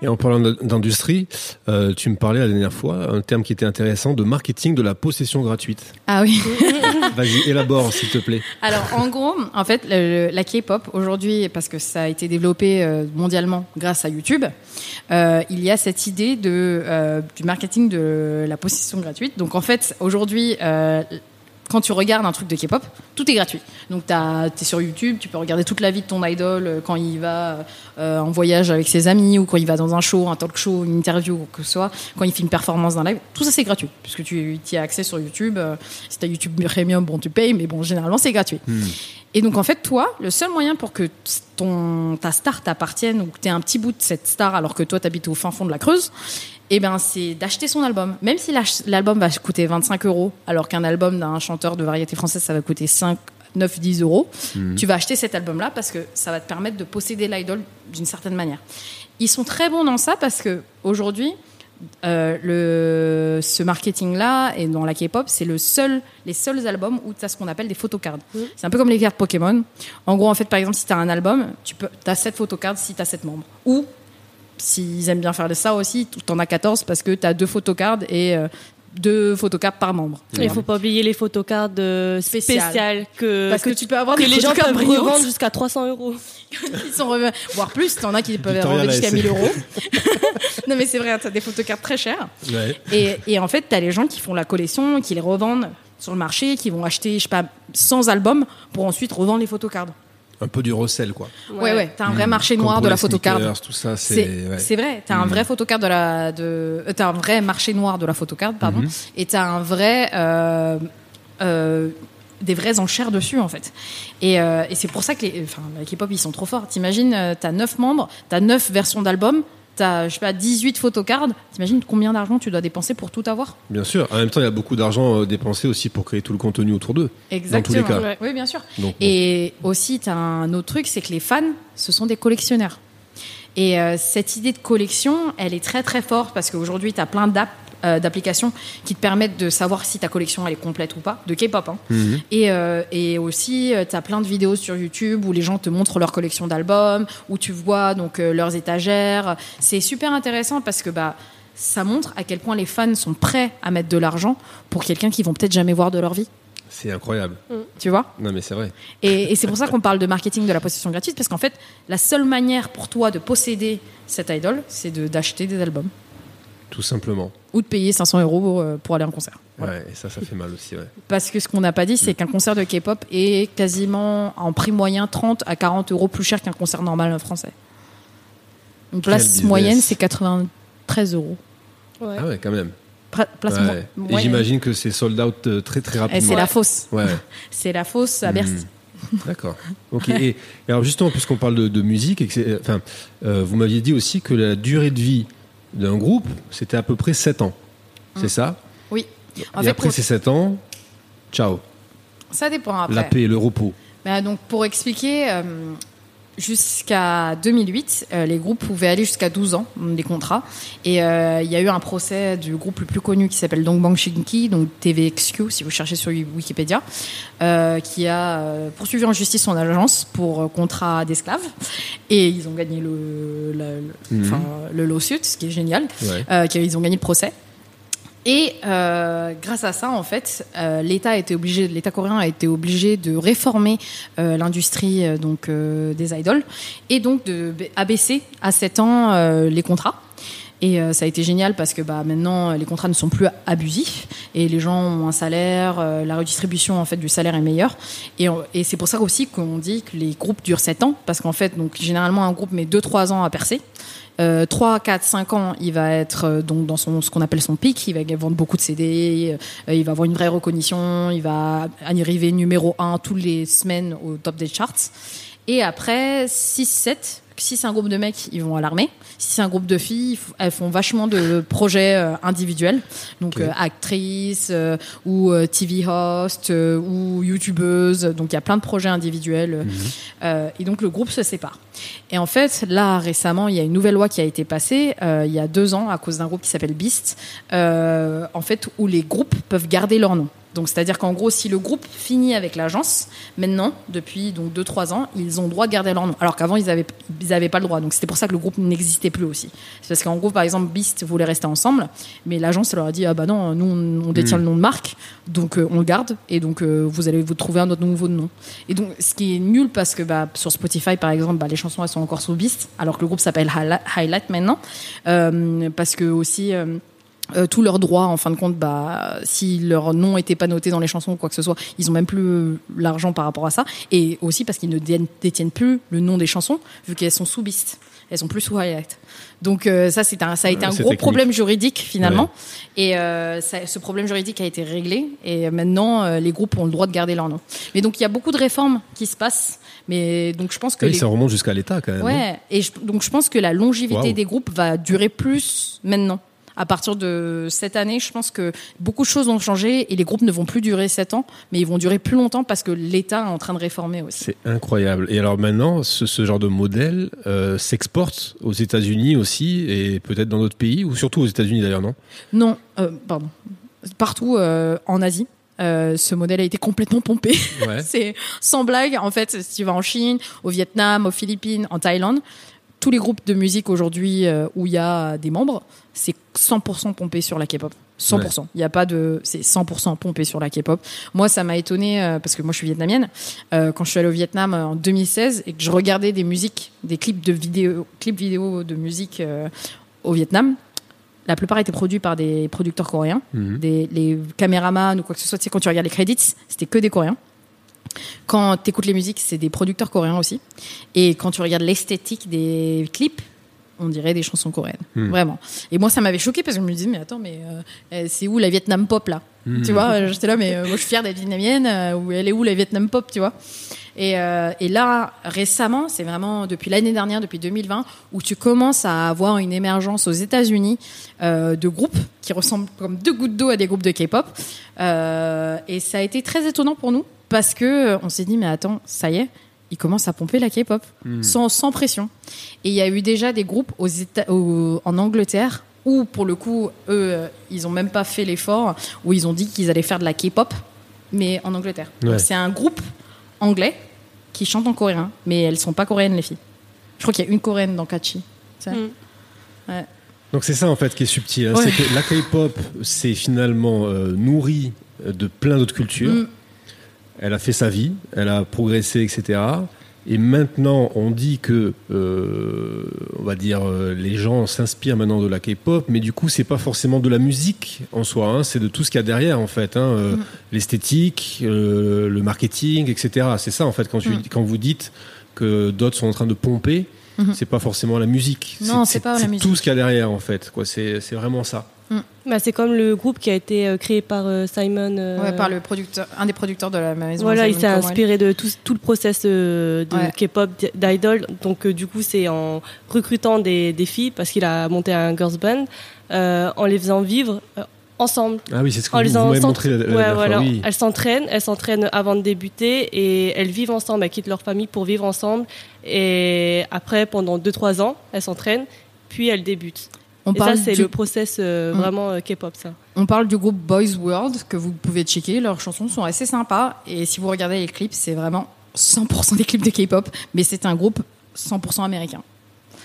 Et en parlant d'industrie, euh, tu me parlais la dernière fois, un terme qui était intéressant, de marketing de la possession gratuite. Ah oui. Vas-y, élabore, s'il te plaît. Alors, en gros, en fait, le- la K-pop aujourd'hui, parce que ça a été développé euh, mondialement grâce à YouTube, euh, il y a cette idée de euh, du marketing de la possession gratuite. Donc, en fait, aujourd'hui. Quand tu regardes un truc de K-pop, tout est gratuit. Donc, tu es sur YouTube, tu peux regarder toute la vie de ton idol euh, quand il va euh, en voyage avec ses amis ou quand il va dans un show, un talk show, une interview, ou quoi que ce soit, quand il fait une performance d'un live. Tout ça, c'est gratuit, puisque tu y as accès sur YouTube. Euh, si tu as YouTube Premium, bon, tu payes, mais bon, généralement, c'est gratuit. Et donc, en fait, toi, le seul moyen pour que ton, ta star t'appartienne ou que tu aies un petit bout de cette star alors que toi, tu habites au fin fond de la Creuse, eh ben, c'est d'acheter son album. Même si l'album va coûter 25 euros, alors qu'un album d'un chanteur de variété française, ça va coûter 5, 9, 10 euros, tu vas acheter cet album-là parce que ça va te permettre de posséder l'idole d'une certaine manière. Ils sont très bons dans ça parce que aujourd'hui, euh, le, ce marketing-là et dans la K-pop, c'est le seul, les seuls albums où tu as ce qu'on appelle des photocards. C'est un peu comme les cartes Pokémon. En gros, en fait, par exemple, si tu as un album, tu peux, as 7 photocards si tu as 7 membres. Ou, s'ils aiment bien faire ça aussi, tu en as 14 parce que tu as deux photocards et euh, deux photocards par membre. Il faut pas oublier les photocards euh, Spéciales. spéciales que, Parce que, tu peux avoir que des les gens peuvent revendre jusqu'à 300 euros. qui sont revenus, voire plus. T'en as qui peuvent revendre jusqu'à l'a 1000 euros. non mais c'est vrai, t'as des photocards très chers. Ouais. Et, et en fait, t'as les gens qui font la collection, qui les revendent sur le marché, qui vont acheter, je sais pas, 100 albums pour ensuite revendre les photocards. Un peu du recel, quoi. Ouais, ouais, t'as un vrai marché noir de la les photocard. tout ça, C'est c'est. ouais. c'est vrai, t'as un vrai photocard de la, de, euh, t'as un vrai marché noir de la photocard, pardon, Mhm. et t'as un vrai, euh, euh, des vraies enchères dessus en fait. Et, euh, et c'est pour ça que les, enfin, la K-pop ils sont trop forts. T'imagines, euh, t'as 9 membres, t'as 9 versions d'albums, t'as, je sais pas, 18 photocards. T'imagines combien d'argent tu dois dépenser pour tout avoir? Bien sûr. En même temps, il y a beaucoup d'argent euh, dépensé aussi pour créer tout le contenu autour d'eux. Exactement. Dans tous les cas. Ouais. Oui, bien sûr. Donc, bon. Et aussi, tu as un autre truc, c'est que les fans, ce sont des collectionneurs. Et euh, cette idée de collection, elle est très très forte parce qu'aujourd'hui, tu as plein d'app- euh, d'applications qui te permettent de savoir si ta collection elle est complète ou pas, de K-pop. hein. Mhm. Et, euh, et aussi, tu as plein de vidéos sur YouTube où les gens te montrent leur collection d'albums, où tu vois donc euh, leurs étagères. C'est super intéressant parce que bah, ça montre à quel point les fans sont prêts à mettre de l'argent pour quelqu'un qu'ils vont peut-être jamais voir de leur vie. C'est incroyable. Tu vois? Non, mais c'est vrai. et, et c'est pour ça qu'on parle de marketing de la possession gratuite, parce qu'en fait, la seule manière pour toi de posséder cette idole, c'est de- d'acheter des albums Tout simplement. ou de payer 500 euros euh, pour aller à un concert. Voilà. Ouais, et ça, ça fait mal aussi, ouais. Parce que ce qu'on n'a pas dit, c'est qu'un concert de K-pop est quasiment en prix moyen 30 à 40 euros plus cher qu'un concert normal français. Une place moyenne, c'est 93 euros. Ouais. Ah ouais, quand même. Pra- Place mo- Ouais. Et j'imagine que c'est sold out euh, très très Et rapidement. c'est la fausse. Ouais, C'est la fausse à Bercy. Hmm. d'accord. Ok. Et, et alors justement, puisqu'on parle de, de musique, et que c'est- enfin, euh, vous m'aviez dit aussi que la durée de vie d'un groupe, c'était à peu près 7 ans. C'est ça Oui. En Et fait, après pour- ces 7 ans, ciao. ça dépend après. La paix le repos. Bah, donc pour expliquer, euh, jusqu'à 2008, euh, les groupes pouvaient aller jusqu'à 12 ans, des contrats. Et euh, il y a eu un procès du groupe le plus connu qui s'appelle Dongbang Shinki, donc TVXQ si vous cherchez sur Wikipédia, euh, qui a poursuivi en justice son agence pour contrat d'esclaves. Et ils ont gagné le, Mhm. le lawsuit, ce qui est génial. Ouais. Qu'ils ont gagné le procès. Et euh, grâce à ça, en fait, euh, l'État a été obligé, l'État coréen a été obligé de réformer euh, l'industrie euh, donc euh, des idoles et donc de abaisser à 7 ans euh, les contrats. Et ça a été génial parce que bah, maintenant les contrats ne sont plus abusifs et les gens ont un salaire, euh, la redistribution en fait du salaire est meilleure. Et, et c'est pour ça aussi qu'on dit que les groupes durent 7 ans parce qu'en fait donc généralement un groupe met 2-3 ans à percer. Euh, 3, 4, 5 ans, il va être euh, donc dans son, ce qu'on appelle son pic, il va vendre beaucoup de CD, euh, il va avoir une vraie reconnaissance, il va arriver numéro 1 toutes les semaines au top des charts. Et après, 6, 7, si c'est un groupe de mecs, ils vont à l'armée. Si c'est un groupe de filles, elles font vachement de projets euh, individuels. Donc Ok. euh, actrices euh, ou TV host ou youtubeuse. Donc il y a plein de projets individuels. Euh, et donc le groupe se sépare. Et en fait, là récemment, il y a une nouvelle loi qui a été passée il y a deux ans à cause d'un groupe qui s'appelle Beast, en fait où les groupes peuvent garder leur nom. Donc c'est-à-dire qu'en gros, si le groupe finit avec l'agence, maintenant, depuis donc deux trois ans, ils ont le droit de garder leur nom. Alors qu'avant, ils avaient ils avaient pas le droit. Donc c'était pour ça que le groupe n'existait plus aussi. C'est parce qu'en gros, par exemple, Beast voulait rester ensemble, mais l'agence leur a dit ah bah non, nous on, on détient le nom de marque, donc euh, on le garde et donc euh, vous allez vous trouver un autre nouveau nom. Et donc ce qui est nul parce que bah sur Spotify par exemple, bah, les chansons elles sont encore sous Beast, alors que le groupe s'appelle Highlight, Highlight maintenant, Euh, parce que aussi euh, euh, tous leurs droits, en fin de compte, bah, si leur nom n'était pas noté dans les chansons ou quoi que ce soit, ils ont même plus euh, l'argent par rapport à ça. Et aussi parce qu'ils ne dé- détiennent plus le nom des chansons, vu qu'elles sont sous Beast. Elles sont plus sous Highlight. Donc euh, ça, c'est un, ça a été Ouais, un gros technique. problème juridique finalement. Et euh, ça- ce problème juridique a été réglé. Et maintenant, euh, les groupes ont le droit de garder leur nom. Mais donc il y a beaucoup de réformes qui se passent. Mais donc je pense que les ça remonte jusqu'à l'État quand même. Ouais, et je- donc je pense que la longévité des groupes va durer plus maintenant. À partir de cette année, je pense que beaucoup de choses ont changé et les groupes ne vont plus durer 7 ans, mais ils vont durer plus longtemps parce que l'État est en train de réformer aussi. C'est incroyable. Et alors maintenant, ce, ce genre de modèle euh, s'exporte aux États-Unis aussi et peut-être dans d'autres pays, ou surtout aux États-Unis d'ailleurs, non? Non, euh, pardon. Partout euh, en Asie. euh, ce modèle a été complètement pompé. Ouais. C'est sans blague. En fait, si tu vas en Chine, au Vietnam, aux Philippines, en Thaïlande, tous les groupes de musique aujourd'hui euh, où il y a des membres, c'est 100% pompé sur la K-pop. 100%. Il n'y a pas de, c'est 100% pompé sur la K-pop. Moi, ça m'a étonné euh, parce que moi, je suis vietnamienne. Euh, quand je suis allée au Vietnam en 2016 et que je regardais des musiques, des clips de vidéo, clips vidéo de musique au Vietnam, la plupart étaient produits par des producteurs coréens, Mhm. des les caméramans ou quoi que ce soit. Tu sais, quand tu regardes les credits, c'était que des Coréens. Quand tu écoutes les musiques, c'est des producteurs coréens aussi. Et quand tu regardes l'esthétique des clips, on dirait des chansons coréennes. Hmm. Vraiment. Et moi, ça m'avait choqué parce que je me disais, mais attends, mais euh, euh, c'est où la Vietnam pop là? Tu vois, euh, j'étais là, mais euh, moi je suis fière d'être vietnamienne, euh, elle est où la Vietnam pop, tu vois? Et, et là, récemment, c'est vraiment depuis l'année dernière, depuis 2020, où tu commences à avoir une émergence aux États-Unis de groupes qui ressemblent comme deux gouttes d'eau à des groupes de K-pop. Et ça a été très étonnant pour nous parce que euh, on s'est dit, mais attends, ça y est, ils commencent à pomper la K-pop sans, sans pression. Et il y a eu déjà des groupes aux Éta- au- en Angleterre où, pour le coup, eux, euh, ils ont même pas fait l'effort, où ils ont dit qu'ils allaient faire de la K-pop, mais en Angleterre. Donc Ouais. c'est un groupe anglais qui chantent en coréen, mais elles sont pas coréennes les filles. Je crois qu'il y a une coréenne dans Kachi. Mm. Ouais. Donc c'est ça en fait qui est subtil. hein. Ouais. C'est que la K-pop, c'est finalement euh, nourri de plein d'autres cultures. Mm. Elle a fait sa vie, elle a progressé, etc. Et maintenant, on dit que, euh, on va dire, euh, les gens s'inspirent maintenant de la K-pop, mais du coup, c'est pas forcément de la musique en soi, hein, c'est de tout ce qu'il y a derrière, en fait, hein, euh, Mm. l'esthétique, euh, le marketing, etc. C'est ça, en fait, quand, tu- Mm. quand vous dites que d'autres sont en train de pomper, Mhm. c'est pas forcément la musique. Non, c'est pas la musique. tout ce qu'il y a derrière, en fait. C'est vraiment ça. Bah, c'est comme le groupe qui a été euh, créé par euh, Simon. euh, Ouais, par le producteur, un des producteurs de la maison. Voilà, il s'est inspiré de tout, tout le process euh, de Ouais. K-pop, d'idol. Donc, euh, du coup, c'est en recrutant des, des filles, parce qu'il a monté un girls band, euh, en les faisant vivre euh, ensemble. Ah oui, c'est ce que En vous, les vous m'avez montré la, la- Ouais, la fois, voilà. oui. Elles s'entraînent, elles s'entraînent avant de débuter et elles vivent ensemble, elles quittent leur famille pour vivre ensemble. Et après, pendant 2-3 ans, elles s'entraînent, puis elles débutent. On et ça, parle, c'est du, le process euh, Mm. vraiment euh, K-pop, ça. on parle du groupe Boys World que vous pouvez checker. Leurs chansons sont assez sympas et si vous regardez les clips, c'est vraiment 100% des clips de K-pop, mais c'est un groupe 100% américain.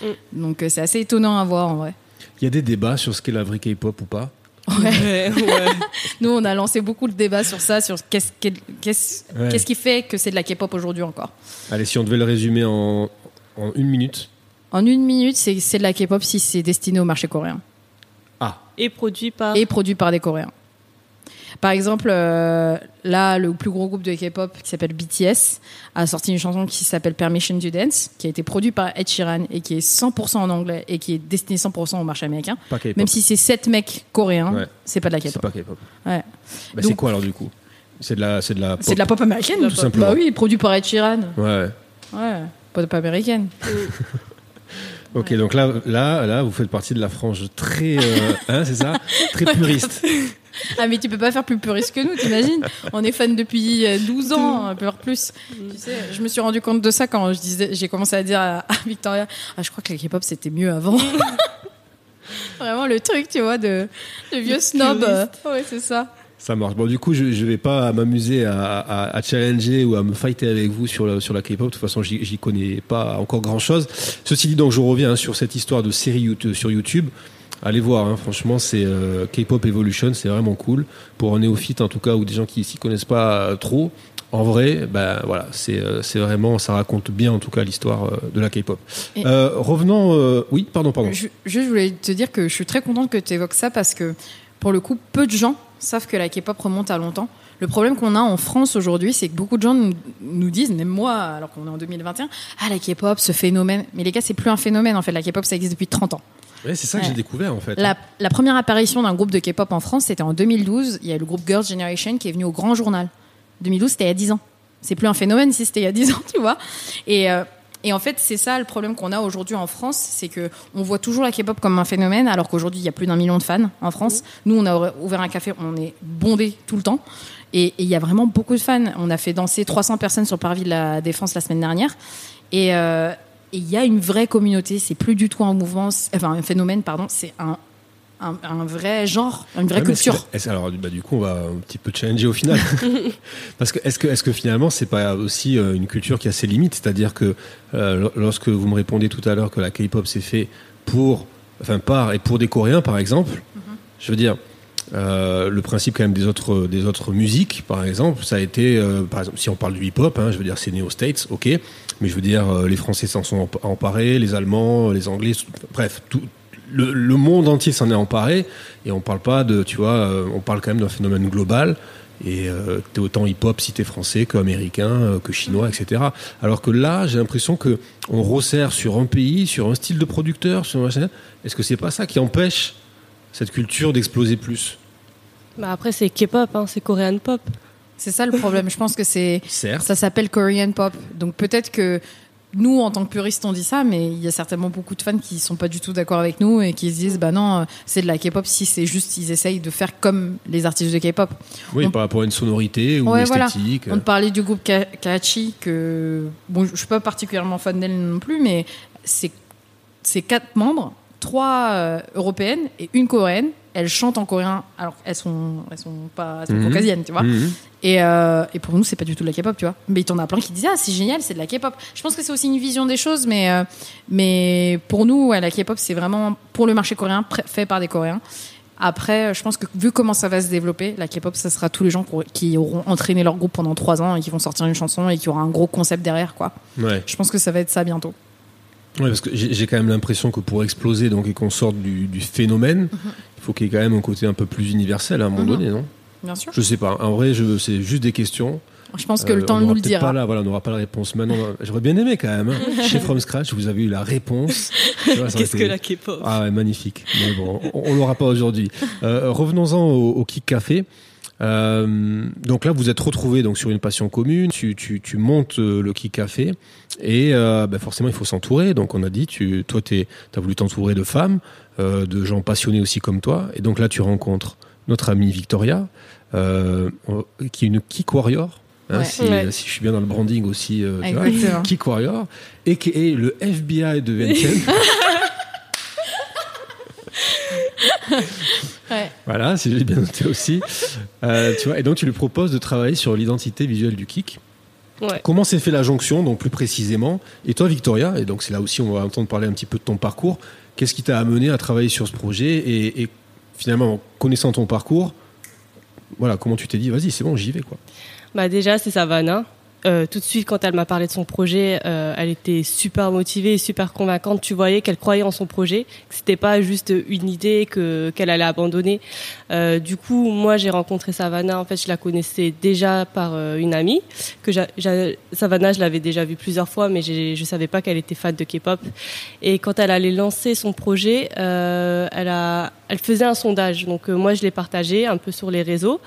Mm. Donc euh, c'est assez étonnant à voir en vrai. Il y a des débats sur ce qu'est la vraie K-pop ou pas. Ouais. Nous, on a lancé beaucoup de débats sur ça, sur qu'est-ce qu'est- qu'est-ce Ouais. qu'est-ce qui fait que c'est de la K-pop aujourd'hui encore. Allez, si on devait le résumer en, en une minute. En une minute, c'est c'est de la K-pop si c'est destiné au marché coréen Ah, Et produit par. et produit par des Coréens. Par exemple, euh, là, le plus gros groupe de K-pop qui s'appelle BTS a sorti une chanson qui s'appelle Permission to Dance, qui a été produite par Ed Sheeran et qui est 100% en anglais et qui est destinée 100% au marché américain. pas K-pop. Même si c'est sept mecs coréens, Ouais. c'est pas de la c'est K-pop. pas K-pop. Ouais. Bah, c'est quoi alors du coup? C'est de la, c'est de la pop. C'est de la pop américaine, Tout simplement. Bah oui, produit par Ed Sheeran. Ouais. Ouais, pop américaine. Ok, donc là, là, là, vous faites partie de la frange très, euh, hein, c'est ça, très puriste. Ah mais tu peux pas faire plus puriste que nous, t'imagines On est fan depuis euh, 12 ans, voire plus. Tu sais, je me suis rendu compte de ça quand je disais, j'ai commencé à dire à, Victoria, ah je crois que la K-pop c'était mieux avant. Vraiment le truc, tu vois, de, de vieux snob. euh, Ouais, c'est ça. Ça marche. Bon, du coup, je, je vais pas m'amuser à, à, à challenger ou à me fighter avec vous sur la, sur la K-pop. De toute façon, j'y connais pas encore grand chose. Ceci dit, donc, je reviens hein, sur cette histoire de série YouTube- sur YouTube. Allez voir, hein, franchement, c'est euh, K-pop Evolution, c'est vraiment cool. Pour un néophyte, en tout cas, ou des gens qui s'y connaissent pas euh, trop. En vrai, ben voilà, c'est euh, vraiment, ça raconte bien en tout cas l'histoire euh, de la K-pop. Euh, revenons, euh, oui, pardon, pardon. Je, je voulais te dire que je suis très contente que tu évoques ça parce que, pour le coup, peu de gens savent que la K-pop remonte à longtemps. Le problème qu'on a en France aujourd'hui, c'est que beaucoup de gens nous, disent, même moi, alors qu'on est en 2021, ah la K-pop, ce phénomène. Mais les gars, c'est plus un phénomène en fait. La K-pop, ça existe depuis 30 ans. Ouais, c'est ça que Ouais. j'ai découvert en fait. La, la première apparition d'un groupe de K-pop en France, c'était en 2012. Il y a le groupe Girls' Generation qui est venu au Grand Journal. 2012, c'était il y a 10 ans. C'est plus un phénomène si c'était il y a 10 ans, tu vois. Et, euh, et en fait, c'est ça le problème qu'on a aujourd'hui en France, c'est que on voit toujours la K-pop comme un phénomène, alors qu'aujourd'hui, il y a plus d'un million de fans en France. Nous, on a ouvert un café, on est bondé tout le temps. Et il y a vraiment beaucoup de fans. On a fait danser 300 personnes sur le parvis de la Défense la semaine dernière. Et euh, et il y a une vraie communauté. C'est plus du tout un mouvement, enfin un phénomène, pardon. C'est un, un, un vrai genre, une vraie Ouais, culture. que- alors, bah, du coup, on va un petit peu challenger au final. Parce que est-ce que, est-ce que finalement, c'est pas aussi euh, une culture qui a ses limites? C'est-à-dire que euh, lorsque vous me répondez tout à l'heure que la K-pop s'est fait pour, enfin, par et pour des Coréens, par exemple, Mhm. je veux dire, euh, le principe quand même des autres des autres musiques, par exemple, ça a été, euh, par exemple, si on parle du hip-hop, hein, je veux dire, c'est né aux States, ok, mais je veux dire, les Français s'en sont emp- emparés, les Allemands, les Anglais, bref, tout. Le, le monde entier s'en est emparé et on parle pas de, tu vois, euh, on parle quand même d'un phénomène global et euh, t'es autant hip-hop si t'es français qu'américain, euh, que chinois, etc. Alors que là, j'ai l'impression que on resserre sur un pays, sur un style de producteur, sur un machin. Est-ce que c'est pas ça qui empêche cette culture d'exploser plus? Bah après, c'est K-pop, hein, c'est Korean pop. C'est ça le problème. Je pense que c'est ça s'appelle Korean pop. Donc peut-être que nous, en tant que puristes, on dit ça, mais il y a certainement beaucoup de fans qui sont pas du tout d'accord avec nous et qui se disent, bah non, euh, c'est de la K-pop si c'est juste, ils essayent de faire comme les artistes de K-pop. Oui, On- par rapport à une sonorité ou Ouais, voilà. esthétique. On te parlait du groupe Ka- Kachi, que bon, je suis pas particulièrement fan d'elle non plus, mais c'est c'est quatre membres, trois euh, européennes et une coréenne. Elles chantent en coréen, alors elles sont elles sont pas elles sont Mhm. caucasiennes, tu vois. Mhm. Et, euh, et pour nous, c'est pas du tout de la K-pop, tu vois. Mais t'en as plein qui disent ah c'est génial, c'est de la K-pop. Je pense que c'est aussi une vision des choses, mais euh, mais pour nous, ouais, la K-pop c'est vraiment pour le marché coréen fait par des Coréens. Après, je pense que vu comment ça va se développer, la K-pop, ça sera tous les gens qui- qui auront entraîné leur groupe pendant trois ans et qui vont sortir une chanson et qui aura un gros concept derrière, quoi. Ouais. Je pense que ça va être ça bientôt. Ouais, parce que j'ai quand même l'impression que pour exploser donc, et qu'on sorte du, du phénomène, il faut qu'il y ait quand même un côté un peu plus universel à un moment Mhm. donné, non? Bien sûr. Je sais pas. En vrai, c'est juste des questions. Je pense que Euh, le temps on nous le dira. Pas là, voilà, on n'aura pas la réponse maintenant. J'aurais bien aimé quand même. hein. Chez From Scratch, vous avez eu la réponse. Qu'est-ce été- que la K-pop? Ah ouais, magnifique. Mais bon, on, on l'aura pas aujourd'hui. Euh, Revenons-en au, au Kick Café. Euh, donc là, vous êtes retrouvés donc sur une passion commune. Tu, tu, tu montes euh, le Kick Café et euh, ben forcément, il faut s'entourer. Donc on a dit, tu, toi, tu as voulu t'entourer de femmes, euh, de gens passionnés aussi comme toi. Et donc là, tu rencontres notre amie Victoria, euh, qui est une Kick Warrior. Hein, Ouais. si, Ouais. si je suis bien dans le branding aussi, euh, tu vois. Kick Warrior, et qui est le FBI de Vientiane. Ouais. Voilà, si j'ai bien noté aussi. Euh, tu vois, et donc tu lui proposes de travailler sur l'identité visuelle du kick. Ouais. Comment s'est fait la jonction, donc plus précisément? Et toi, Victoria, et donc c'est là aussi on va entendre parler un petit peu de ton parcours. Qu'est-ce qui t'a amené à travailler sur ce projet? Et, et finalement, en connaissant ton parcours, voilà, comment tu t'es dit, vas-y, c'est bon, j'y vais quoi. Bah déjà, c'est Savannah. Euh, tout de suite, quand elle m'a parlé de son projet, euh, elle était super motivée super convaincante. Tu voyais qu'elle croyait en son projet, que c'était pas juste une idée que qu'elle allait abandonner. Euh, du coup, moi, j'ai rencontré Savannah. En fait, je la connaissais déjà par une amie. Que Savannah, je l'avais déjà vue plusieurs fois, mais je savais pas qu'elle était fan de K-pop. Et quand elle allait lancer son projet, elle elle faisait un sondage. Donc moi, je l'ai partagé un peu sur les réseaux.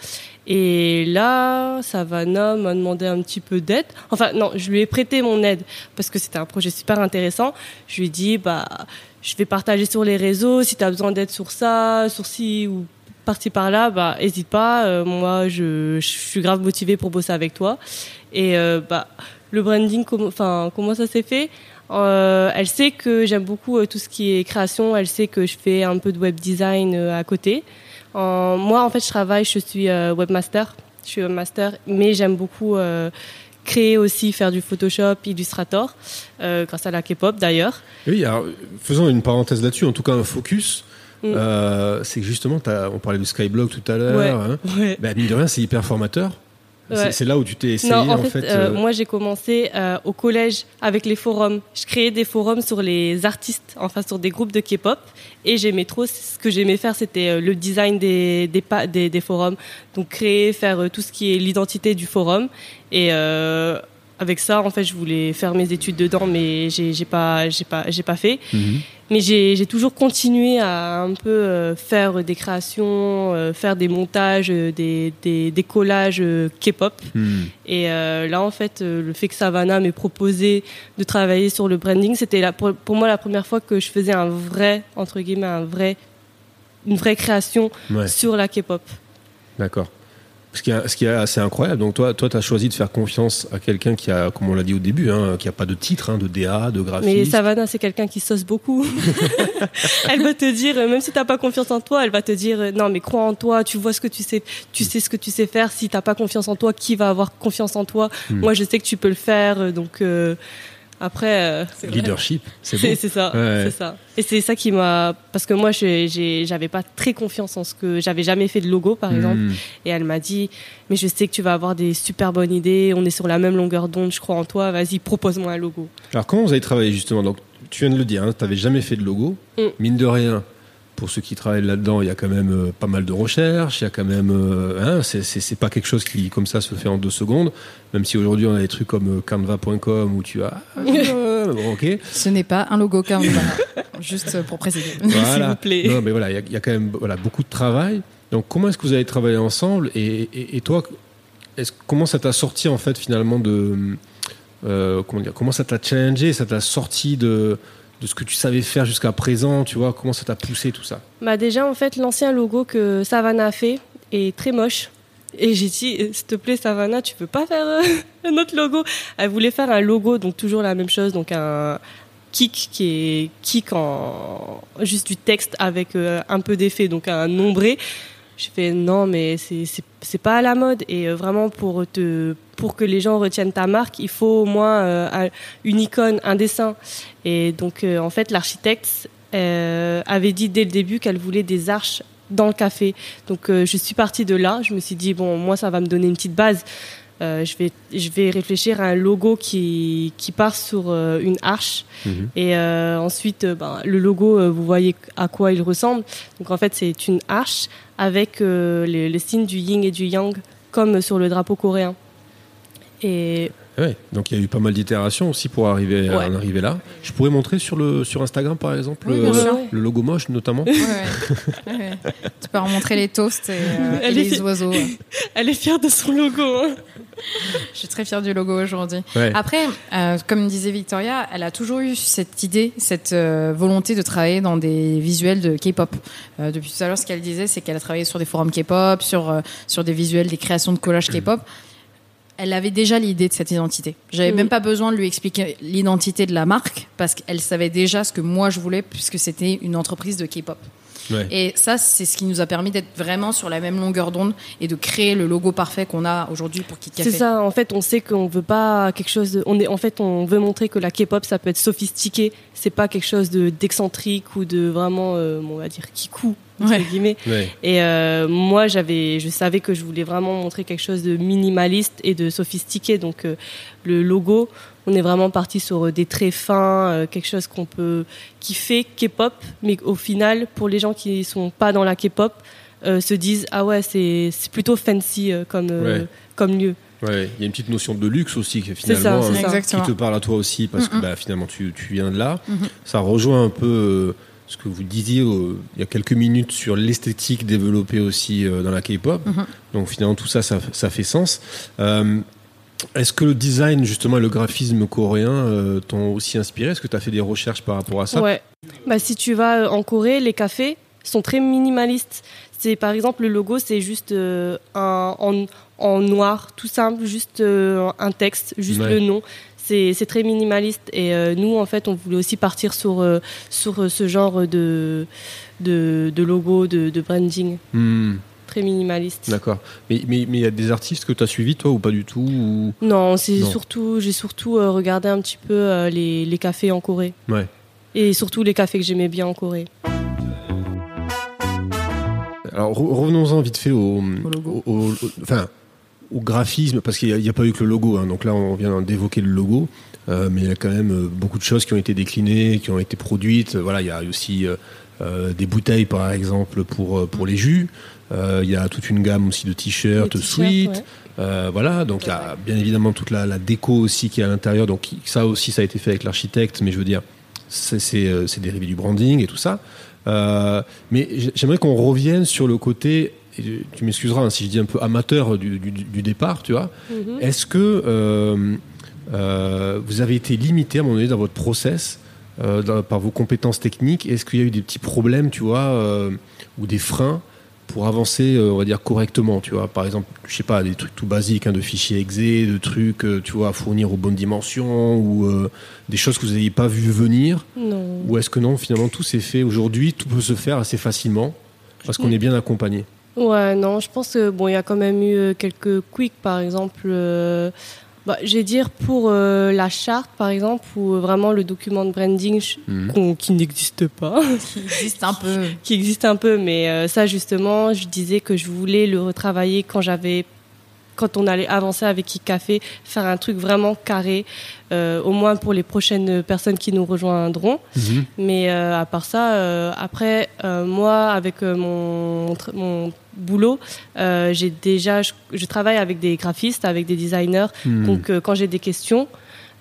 Et là, Savannah m'a demandé un petit peu d'aide. Enfin, non, je lui ai prêté mon aide parce que c'était un projet super intéressant. Je lui ai dit, bah, je vais partager sur les réseaux. Si tu as besoin d'aide sur ça, sur ci ou parti par là, bah, hésite pas. Euh, moi, je, suis grave motivée pour bosser avec toi. Et euh, bah, le branding, enfin, comment ça s'est fait? Euh, Elle sait que j'aime beaucoup tout ce qui est création. Elle sait que je fais un peu de web design à côté. En- moi, en fait, je travaille, je suis euh, webmaster. Je suis webmaster, mais j'aime beaucoup euh, créer aussi, faire du Photoshop, Illustrator, euh, grâce à la K-pop d'ailleurs. Oui, alors, faisons une parenthèse là-dessus, en tout cas un focus. Mm. Euh, c'est que justement, on parlait de Skyblog tout à l'heure. Ouais. hein. Ouais. Bah, mine de rien, c'est hyper formateur. C'est- Ouais. C'est là où tu t'es essayé, non, en, en fait, euh, euh, moi j'ai commencé euh, au collège avec les forums. Je créais des forums sur les artistes, enfin sur des groupes de K-pop, et j'aimais trop. Ce que j'aimais faire, c'était le design des des, pa- des des forums. Donc créer, faire tout ce qui est l'identité du forum. Et euh, avec ça, en fait, je voulais faire mes études dedans, mais j'ai pas j'ai pas j'ai pas fait. mhm. Mais j'ai toujours continué à un peu euh, faire des créations, euh, faire des montages, euh, des, des, des collages K-pop. Hmm. Et là, en fait, le fait que Savannah m'ait proposé de travailler sur le branding, c'était pour, pour moi la première fois que je faisais un vrai, entre guillemets, un vrai, une vraie création Ouais, sur la K-pop. d'accord. Ce qui, est, ce qui est assez incroyable, donc toi, toi, tu as choisi de faire confiance à quelqu'un qui a, comme on l'a dit au début, hein, qui a pas de titre, hein, de DA, de graphiste. Mais Savannah, c'est quelqu'un qui sauce beaucoup. elle va te dire, même si t'as pas confiance en toi, elle va te dire, non, mais crois en toi, tu vois ce que tu sais, tu sais ce que tu sais faire. Si t'as pas confiance en toi, qui va avoir confiance en toi? Hmm. Moi, je sais que tu peux le faire, euh, donc. euh, Après, euh, Leadership, c'est bon. c'est ça, Ouais. c'est ça. Et c'est ça qui m'a, parce que moi, j'avais pas très confiance en ce que j'avais jamais fait de logo, par exemple. Hmm. Et elle m'a dit, mais je sais que tu vas avoir des super bonnes idées. On est sur la même longueur d'onde, je crois en toi. Vas-y, propose-moi un logo. Alors comment vous avez travaillé justement? Donc tu viens de le dire, tu n'avais jamais fait de logo. Mm. Mine de rien, pour ceux qui travaillent là-dedans, il y a quand même euh, pas mal de recherches, il y a quand même... euh, hein, c'est- pas quelque chose qui comme ça se fait en deux secondes, même si aujourd'hui on a des trucs comme euh, canva.com où tu as... Euh, bon, ok. Ce n'est pas un logo Canva, juste pour préciser. Voilà. vous plaît. Non, mais voilà, il y a- il y, a quand même voilà, beaucoup de travail. Donc, comment est-ce que vous avez travaillé ensemble et, et, et toi, comment ça t'a sorti en fait finalement de. euh, comment dire Comment ça t'a challengé Ça t'a sorti de, de ce que tu savais faire jusqu'à présent Tu vois Comment ça t'a poussé tout ça Bah déjà, en fait, l'ancien logo que Savannah a fait est très moche. Et j'ai dit, euh, s'il te plaît, Savannah, tu peux pas faire euh, un autre logo Elle voulait faire un logo, donc toujours la même chose, donc un kick qui est kick en juste du texte avec euh, un peu d'effet, donc un nombré. Je fais non, mais c'est pas à la mode et vraiment pour te pour que les gens retiennent ta marque, il faut au moins euh, un- une icône, un dessin. Et donc euh, en fait, l'architecte euh, avait dit dès le début qu'elle voulait des arches dans le café. Donc je suis partie de là. Je me suis dit bon, moi ça va me donner une petite base. Je vais je vais réfléchir à un logo qui qui part sur une arche. Mhm. Et ensuite, ben, le logo, vous voyez à quoi il ressemble. Donc en fait, c'est une arche avec les, les signes du yin et du yang, comme sur le drapeau coréen. Et Ouais, donc il y a eu pas mal d'itérations aussi pour arriver à en arriver là. Je pourrais montrer sur le sur Instagram par exemple Oui, le, logo moche notamment. Ouais, ouais. Ouais. Tu peux remontrer les toasts et, euh, et les oiseaux. elle est fière de son logo. hein. Je suis très fière du logo aujourd'hui. Ouais. Après, euh, comme disait Victoria, elle a toujours eu cette idée, cette euh, volonté de travailler dans des visuels de K-pop. Euh, depuis tout à l'heure, ce qu'elle disait, c'est qu'elle a travaillé sur des forums K-pop, sur, euh, sur des visuels, des créations de collages K-pop. Elle avait déjà l'idée de cette identité. J'avais Mm. même pas besoin de lui expliquer l'identité de la marque parce qu'elle savait déjà ce que moi je voulais puisque c'était une entreprise de K-pop. Ouais. Et ça, c'est ce qui nous a permis d'être vraiment sur la même longueur d'onde et de créer le logo parfait qu'on a aujourd'hui pour Kit Café. C'est ça. En fait, on sait qu'on veut pas quelque chose. De, on est en fait, on veut montrer que la K-pop, ça peut être sophistiqué. C'est pas quelque chose de d'excentrique ou de vraiment, euh, on va dire, kikou entre Ouais. guillemets. Ouais. Et euh, moi, j'avais, je savais que je voulais vraiment montrer quelque chose de minimaliste et de sophistiqué. Donc, euh, le logo, on est vraiment parti sur des traits fins, euh, quelque chose qu'on peut, qui fait K-pop, mais au final, pour les gens qui sont pas dans la K-pop, euh, se disent ah ouais, c'est c'est plutôt fancy euh, comme euh, Ouais. comme lieu. Ouais, il y a une petite notion de luxe aussi que C'est ça, finalement hein. Exactement. qui te parle à toi aussi parce que bah, finalement tu, tu viens de là. Mhm. Ça rejoint un peu euh, ce que vous disiez euh, il y a quelques minutes sur l'esthétique développée aussi euh, dans la K-pop. Mhm. Donc finalement tout ça, ça, ça fait sens. Euh, Est-ce que le design justement et le graphisme coréen euh, t'ont aussi inspiré? Est-ce que tu as fait des recherches par rapport à ça? Ouais. Bah, si tu vas euh, en Corée, les cafés sont très minimalistes. C'est par exemple le logo, c'est juste euh, un, en, en noir, tout simple, juste euh, un texte, juste Ouais. le nom. C'est très minimaliste. Et euh, nous, en fait, on voulait aussi partir sur euh, sur euh, ce genre de de, de logo, de, de branding Hmm, très minimaliste. D'accord. Mais mais mais il y a des artistes que tu as suivis toi ou pas du tout ou... Non, c'est surtout, j'ai surtout euh, regardé un petit peu euh, les, les cafés en Corée. Ouais. Et surtout les cafés que j'aimais bien en Corée. Alors re- revenons-en vite fait au, Au logo. au- au- enfin, au graphisme, parce qu'il n'y a, pas eu que le logo. hein. donc là, on vient d'évoquer le logo, euh, mais il y a quand même euh, beaucoup de choses qui ont été déclinées, qui ont été produites. Voilà, il y a aussi euh, euh, des bouteilles, par exemple, pour, euh, pour les jus. Euh, il y a toute une gamme aussi de t-shirts, ouais. Euh, voilà, donc il y a bien évidemment toute la, la déco aussi qui est à l'intérieur. Donc ça aussi, ça a été fait avec l'architecte, mais je veux dire, c'est c'est, c'est dérivé du branding et tout ça. Euh, mais j'aimerais qu'on revienne sur le côté, et tu m'excuseras hein, si je dis un peu amateur du, du- du départ, tu vois. Mhm. Est-ce que euh, euh, vous avez été limité à un moment donné dans votre process euh, dans- par vos compétences techniques? Est-ce qu'il y a eu des petits problèmes, tu vois, ou des freins pour avancer, on va dire correctement, tu vois? Par exemple, je sais pas, des trucs tout basiques, hein, de fichiers exe, de trucs, tu vois, à fournir aux bonnes dimensions, ou des choses que vous n'aviez pas vu venir? Non. Ou est-ce que non, finalement, tout s'est fait aujourd'hui, tout peut se faire assez facilement parce qu'on est bien accompagné? Ouais, non, je pense que bon, il y a quand même eu euh, quelques quicks, par exemple, euh, Bah, je vais dire pour euh, la charte, par exemple, ou vraiment le document de branding Mhm. qui n'existe pas, Qui existe un peu. qui existe un peu, mais euh, ça justement, je disais que je voulais le retravailler quand j'avais, quand on allait avancer avec Kik Café, faire un truc vraiment carré, euh, au moins pour les prochaines personnes qui nous rejoindront. Mhm. Mais euh, à part ça, euh, après, moi, avec mon, mon, boulot, j'ai déjà, je, je travaille avec des graphistes, avec des designers. Mhm. Donc, quand j'ai des questions,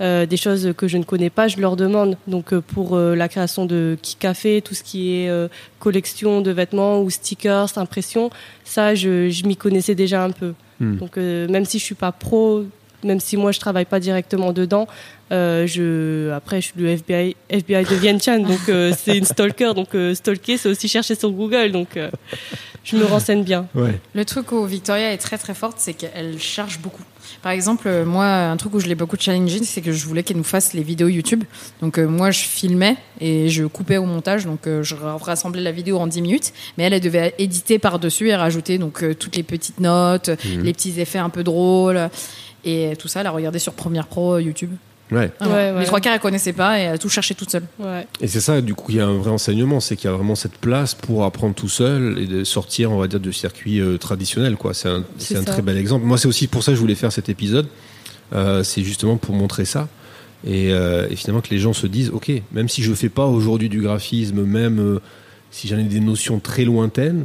euh, des choses que je ne connais pas, je leur demande. Donc, euh, pour euh, la création de Kikafé, tout ce qui est euh, collection de vêtements ou stickers, impression, ça, je, je m'y connaissais déjà un peu. Mhm. Donc, euh, même si je suis pas pro, même si moi je travaille pas directement dedans, euh, je après je suis le FBI FBI de Vientiane, donc euh, c'est une stalker, donc euh, stalker c'est aussi chercher sur Google, donc euh, je me renseigne bien. Ouais. Le truc où Victoria est très très forte, c'est qu'elle cherche beaucoup. Par exemple, euh, moi, un truc où je l'ai beaucoup challengé, c'est que je voulais qu'elle nous fasse les vidéos YouTube. Donc euh, moi, je filmais et je coupais au montage, donc euh, je rassemblais la vidéo en 10 minutes. Mais elle, elle devait éditer par-dessus et rajouter donc euh, toutes les petites notes, Mhm. les petits effets un peu drôles. Et tout ça, elle a regardé sur Premiere Pro YouTube. Ouais. Vraiment. Ouais, ouais. Les trois quarts, elle connaissait pas et elle a tout cherché toute seule. Ouais. Et c'est ça, du coup, il y a un vrai enseignement, c'est qu'il y a vraiment cette place pour apprendre tout seul et de sortir, on va dire, du circuit euh, traditionnel, quoi. C'est un, C'est c'est un très bel exemple. Moi, c'est aussi pour ça que je voulais faire cet épisode. Euh, c'est justement pour montrer ça. Et, euh, et finalement, que les gens se disent, OK, même si je fais pas aujourd'hui du graphisme, même euh, si j'en ai des notions très lointaines,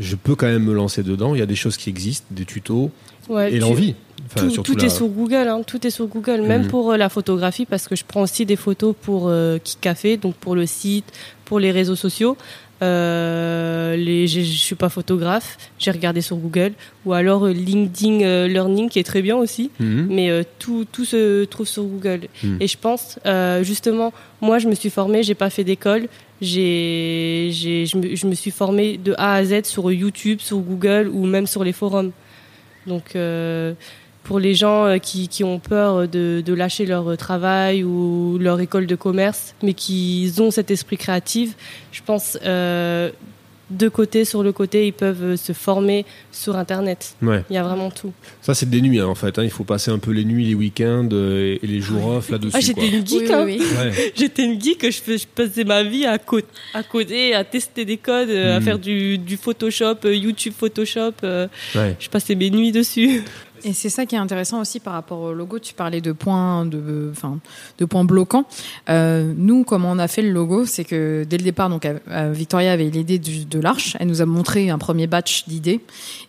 je peux quand même me lancer dedans. Il y a des choses qui existent, des tutos Ouais, et tu- l'envie. Enfin, tout, surtout tout la- est sur Google, hein, tout est sur Google, même Mhm. pour euh, la photographie, parce que je prends aussi des photos pour euh, Kikafé, donc pour le site, pour les réseaux sociaux. Euh, les, je, je suis pas photographe, j'ai regardé sur Google, ou alors euh, LinkedIn euh, Learning qui est très bien aussi, Mhm. mais euh, tout, tout se trouve sur Google. Mhm. Et je pense, euh, justement, moi je me suis formée, j'ai pas fait d'école, j'ai, j'ai, je, me, je me suis formée de A à Z sur YouTube, sur Google ou même sur les forums. Donc, euh, pour les gens euh, qui, qui ont peur de, de lâcher leur euh, travail ou leur école de commerce, mais qui ont cet esprit créatif, je pense, euh, de côté, sur le côté, ils peuvent euh, se former sur Internet. Ouais. Il y a vraiment tout. Ça, c'est des nuits, hein, en fait. hein. Il faut passer un peu les nuits, les week-ends euh, et les jours off là-dessus. Ah, j'étais une geek, Oui, hein. oui, oui. Ouais. J'étais une geek, je, je passais ma vie à, co- à coder, à tester des codes, euh, à Mhm. faire du, du Photoshop, euh, YouTube Photoshop. euh, Ouais. je passais mes nuits dessus. Et c'est ça qui est intéressant aussi par rapport au logo. Tu parlais de points, de, enfin, de points bloquants. Euh, nous, comment on a fait le logo, c'est que dès le départ, donc Victoria avait l'idée de l'arche. Elle nous a montré un premier batch d'idées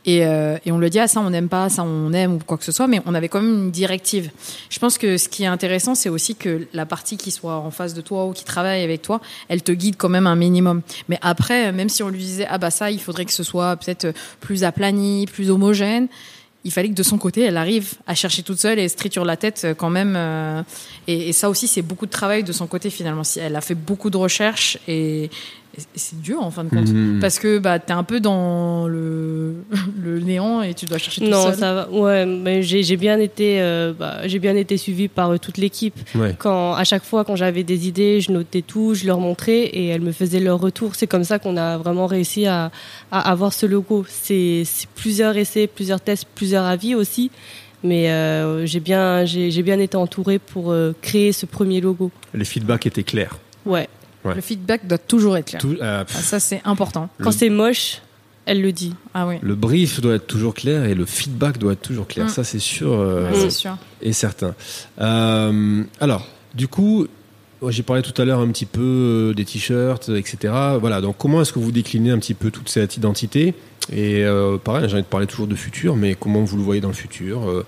et, euh, et on a dit ah ça on n'aime pas, ça on aime ou quoi que ce soit, mais on avait quand même une directive. Je pense que ce qui est intéressant, c'est aussi que la partie qui soit en face de toi ou qui travaille avec toi, elle te guide quand même un minimum. Mais après, même si on lui disait ah bah ça, il faudrait que ce soit peut-être plus aplani, plus homogène il fallait que de son côté, elle arrive à chercher toute seule et se triture la tête euh, quand même. euh, et, ça aussi, c'est beaucoup de travail de son côté finalement. Elle a fait beaucoup de recherches et c'est dur en fin de compte. Mhm. Parce que bah, tu es un peu dans le, le néant et tu dois chercher tout Non, seul. ça va. Ouais, mais j'ai j'ai bien été, euh, bah, j'ai bien été suivie par euh, toute l'équipe. Ouais. Quand à chaque fois, quand j'avais des idées, je notais tout, je leur montrais et elles me faisaient leur retour. C'est comme ça qu'on a vraiment réussi à, à avoir ce logo. C'est c'est plusieurs essais, plusieurs tests, plusieurs avis aussi. Mais euh, j'ai bien, j'ai j'ai bien été entourée pour euh, créer ce premier logo. Les feedbacks étaient clairs. Ouais. Le feedback doit toujours être clair. Tout, euh, Ah, ça, c'est important. Quand Le- c'est moche, elle le dit. Ah oui, le brief doit être toujours clair et le feedback doit être toujours clair. Mm. Ça, c'est sûr euh, Ouais, c'est sûr. et certain. Euh, alors, du coup, j'ai parlé tout à l'heure un petit peu euh, des t-shirts, etc. Voilà. Donc, comment est-ce que vous déclinez un petit peu toute cette identité? Et euh, pareil, j'ai envie de parler toujours de futur, mais comment vous le voyez dans le futur Euh,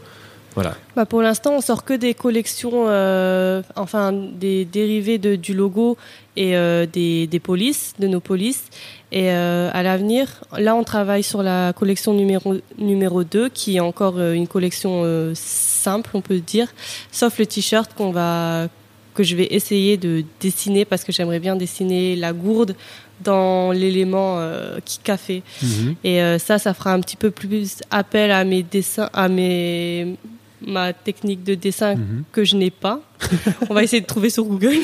Voilà. Bah pour l'instant, on sort que des collections, euh, enfin des dérivés de, du logo et euh, des, des polices, de nos polices. Et euh, à l'avenir, là, on travaille sur la collection numéro, numéro 2, qui est encore une collection simple, on peut dire, sauf le t-shirt qu'on va que je vais essayer de dessiner parce que j'aimerais bien dessiner la gourde dans l'élément euh, qui café. Et euh, ça, ça fera un petit peu plus appel à mes dessins, à mes ma technique de dessin Mhm. que je n'ai pas. on va essayer de trouver sur Google.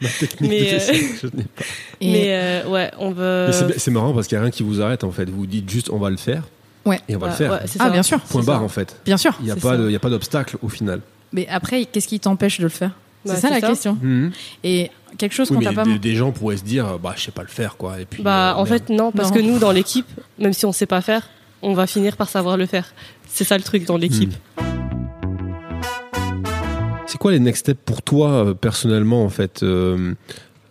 Ma technique Mais, de dessin, euh, je n'ai pas. Et- Mais euh, ouais, on veut. C'est- marrant parce qu'il n'y a rien qui vous arrête en fait. Vous dites juste on va le faire. Ouais. et on va Bah, le faire. ouais, Ah, ça. bien sûr. Point barre ça. en fait. Bien sûr. Il n'y a, pas ça. de- il y a pas d'obstacle au final. Mais après, qu'est-ce qui t'empêche de le faire? Bah, C'est ça c'est la ça. question. Mhm. Et quelque chose Oui, qu'on t'a pas. des, des gens pourraient se dire, bah, je sais pas le faire, quoi. Et puis, Bah, euh, en fait, non, parce Non. que nous, dans l'équipe, même si on sait pas faire, on va finir par savoir le faire. C'est ça le truc dans l'équipe. C'est quoi les next steps pour toi euh, personnellement, en fait, euh,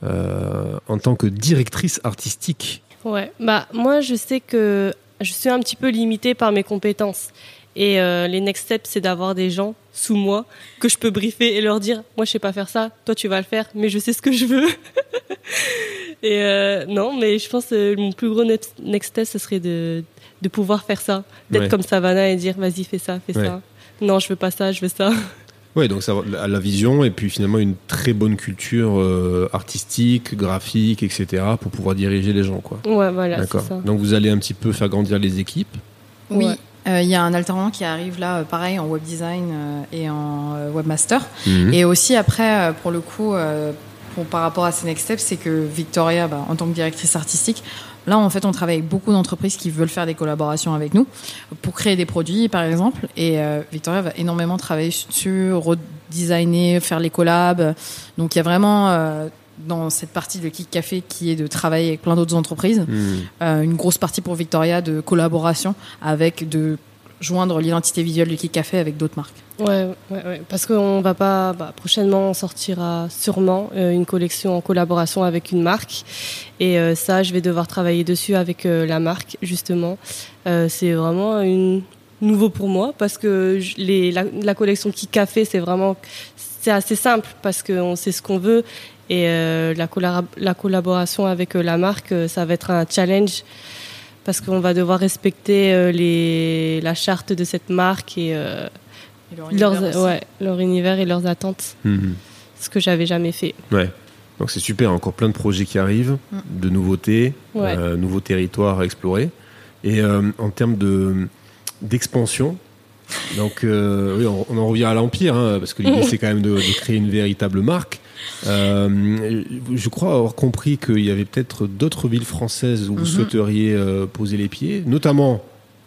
euh, en tant que directrice artistique? Ouais, bah moi je sais que je suis un petit peu limitée par mes compétences. Et euh, les next steps, c'est d'avoir des gens sous moi que je peux briefer et leur dire, moi je sais pas faire ça, toi tu vas le faire, mais je sais ce que je veux. et euh, non, mais je pense que mon plus gros next next step, ce serait de, de pouvoir faire ça, d'être Ouais. comme Savannah et dire, vas-y fais ça, fais Ouais. ça. Non, je veux pas ça, je veux ça. Ouais, donc ça, la, la vision et puis finalement une très bonne culture euh, artistique, graphique, etc. pour pouvoir diriger les gens, quoi. Ouais, voilà, D'accord. ça. Donc vous allez un petit peu faire grandir les équipes. Oui. Ouais. Euh, Il y a un alternant qui arrive là, euh, pareil, en web design euh, et en euh, webmaster. Mhm. Et aussi après, euh, pour le coup, euh, pour, par rapport à ces next steps, c'est que Victoria, bah, en tant que directrice artistique, là en fait on travaille avec beaucoup d'entreprises qui veulent faire des collaborations avec nous pour créer des produits par exemple. Et euh, Victoria va énormément travailler sur redesigner, faire les collabs. Donc il y a vraiment euh, dans cette partie de Kick Café qui est de travailler avec plein d'autres entreprises, Mhm. euh, une grosse partie pour Victoria de collaboration avec de joindre l'identité visuelle du Kick Café avec d'autres marques. Ouais, ouais, ouais. Parce qu'on va pas, bah, prochainement, on sortira sûrement euh, une collection en collaboration avec une marque. Et euh, ça, je vais devoir travailler dessus avec euh, la marque, justement. C'est vraiment une... nouveau pour moi parce que les, la, collection qui café, c'est vraiment, c'est assez simple parce qu'on sait ce qu'on veut. Et la, la collaboration avec la marque, ça va être un challenge parce qu'on va devoir respecter euh, les, la charte de cette marque et euh, Et leur univers leurs, aussi. ouais, leur univers et leurs attentes, Mhm. ce que j'avais jamais fait. Ouais. Donc c'est super, encore plein de projets qui arrivent, Mm. de nouveautés, Ouais. euh, nouveaux territoires à explorer. Et euh, en termes de d'expansion, donc euh, oui, on, on en revient à l'empire, hein, parce que l'idée c'est quand même de, de créer une véritable marque. Euh, je crois avoir compris qu'il y avait peut-être d'autres villes françaises où vous Mhm. souhaiteriez euh, poser les pieds, notamment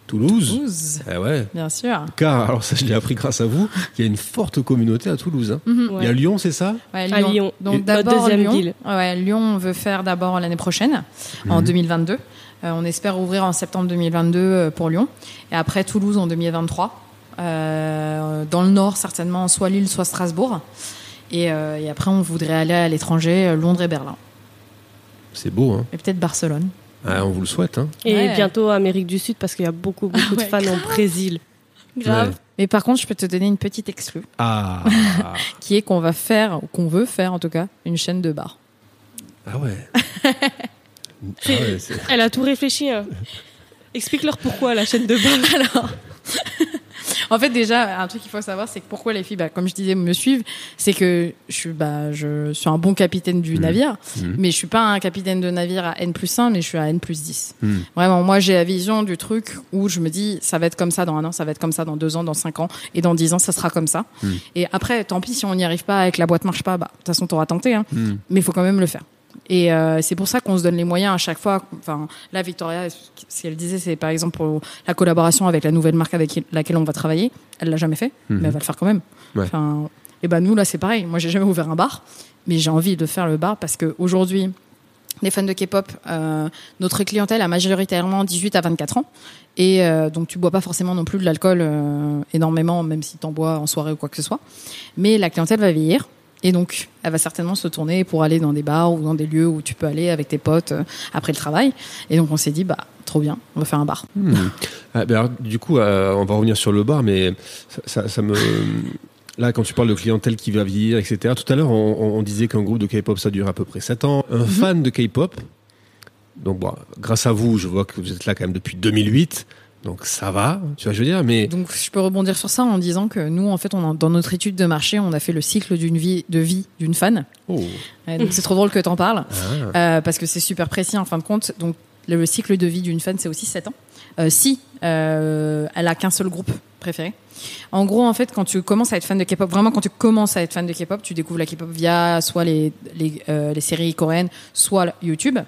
Toulouse. Toulouse, Ah ouais. bien sûr. Car, alors ça je l'ai appris grâce à vous, il y a une forte communauté à Toulouse. hein. Mhm. Il y a Lyon, c'est ça? Ouais, À Lyon. Donc d'abord deuxième Lyon. ville. Ouais, Lyon, on veut faire d'abord l'année prochaine, en Mhm. 2022. Euh, on espère ouvrir en septembre 2022 euh, pour Lyon. Et après Toulouse en 2023. Euh, dans le nord, certainement, soit Lille, soit Strasbourg. Et, euh, et après, on voudrait aller à l'étranger, euh, Londres et Berlin. C'est beau, hein Et peut-être Barcelone. Ah, on vous le souhaite. Hein Et Ouais. bientôt Amérique du Sud parce qu'il y a beaucoup, beaucoup de Ouais, fans au Brésil. Grave. Ouais. Mais par contre, je peux te donner une petite exclue, Ah, qui est qu'on va faire, ou qu'on veut faire en tout cas, une chaîne de bars. ah ouais. Ah Elle a tout réfléchi. hein. Explique-leur pourquoi la chaîne de bar. Alors, en fait, déjà, un truc qu'il faut savoir, c'est que pourquoi les filles, bah, comme je disais, me suivent, c'est que je suis, bah, je suis un bon capitaine du Mhm. navire, Mhm. mais je suis pas un capitaine de navire à N plus 1, mais je suis à N plus 10. Mhm. Vraiment, moi, j'ai la vision du truc où je me dis, ça va être comme ça dans un an, ça va être comme ça dans deux ans, dans cinq ans, et dans dix ans, ça sera comme ça. Et après, tant pis si on n'y arrive pas, et que la boîte marche pas, bah, de toute façon, t'auras tenté, hein mais il faut quand même le faire. Et euh, c'est pour ça qu'on se donne les moyens à chaque fois. Enfin, là, Victoria, ce qu'elle disait, c'est par exemple pour la collaboration avec la nouvelle marque avec laquelle on va travailler. Elle l'a jamais fait, Mhm. mais elle va le faire quand même. Ouais. Enfin, et ben nous là, c'est pareil. Moi, j'ai jamais ouvert un bar, mais j'ai envie de faire le bar parce que aujourd'hui, les fans de K-pop, euh, notre clientèle a majoritairement 18 à 24 ans. Et euh, donc, tu bois pas forcément non plus de l'alcool euh, énormément, même si tu en bois en soirée ou quoi que ce soit. Mais la clientèle va vieillir. Et donc, elle va certainement se tourner pour aller dans des bars ou dans des lieux où tu peux aller avec tes potes euh, après le travail. Et donc, on s'est dit, bah, trop bien, on va faire un bar. Mhm. Ah, ben alors, du coup, euh, on va revenir sur le bar, mais ça, ça- ça me. Là, quand tu parles de clientèle qui va vieillir, etc., tout à l'heure, on, disait qu'un groupe de K-pop, ça dure à peu près 7 ans. Un fan de K-pop, donc bon, grâce à vous, je vois que vous êtes là quand même depuis 2008, donc ça va, tu vois, je veux dire, mais. Donc, je peux rebondir sur ça en disant que nous, en fait, on a- dans notre étude de marché, on a fait le cycle d'une vie, de vie d'une fan. Oh. Euh, donc, c'est trop drôle que t'en parles. Ah. Euh, parce que c'est super précis en fin de compte. Donc le, le cycle de vie d'une fan, c'est aussi 7 ans. Euh, si euh, elle a qu'un seul groupe préféré. En gros, en fait, quand tu commences à être fan de K-pop, vraiment quand tu commences à être fan de K-pop, tu découvres la K-pop via soit les, les, euh, les séries coréennes, soit YouTube.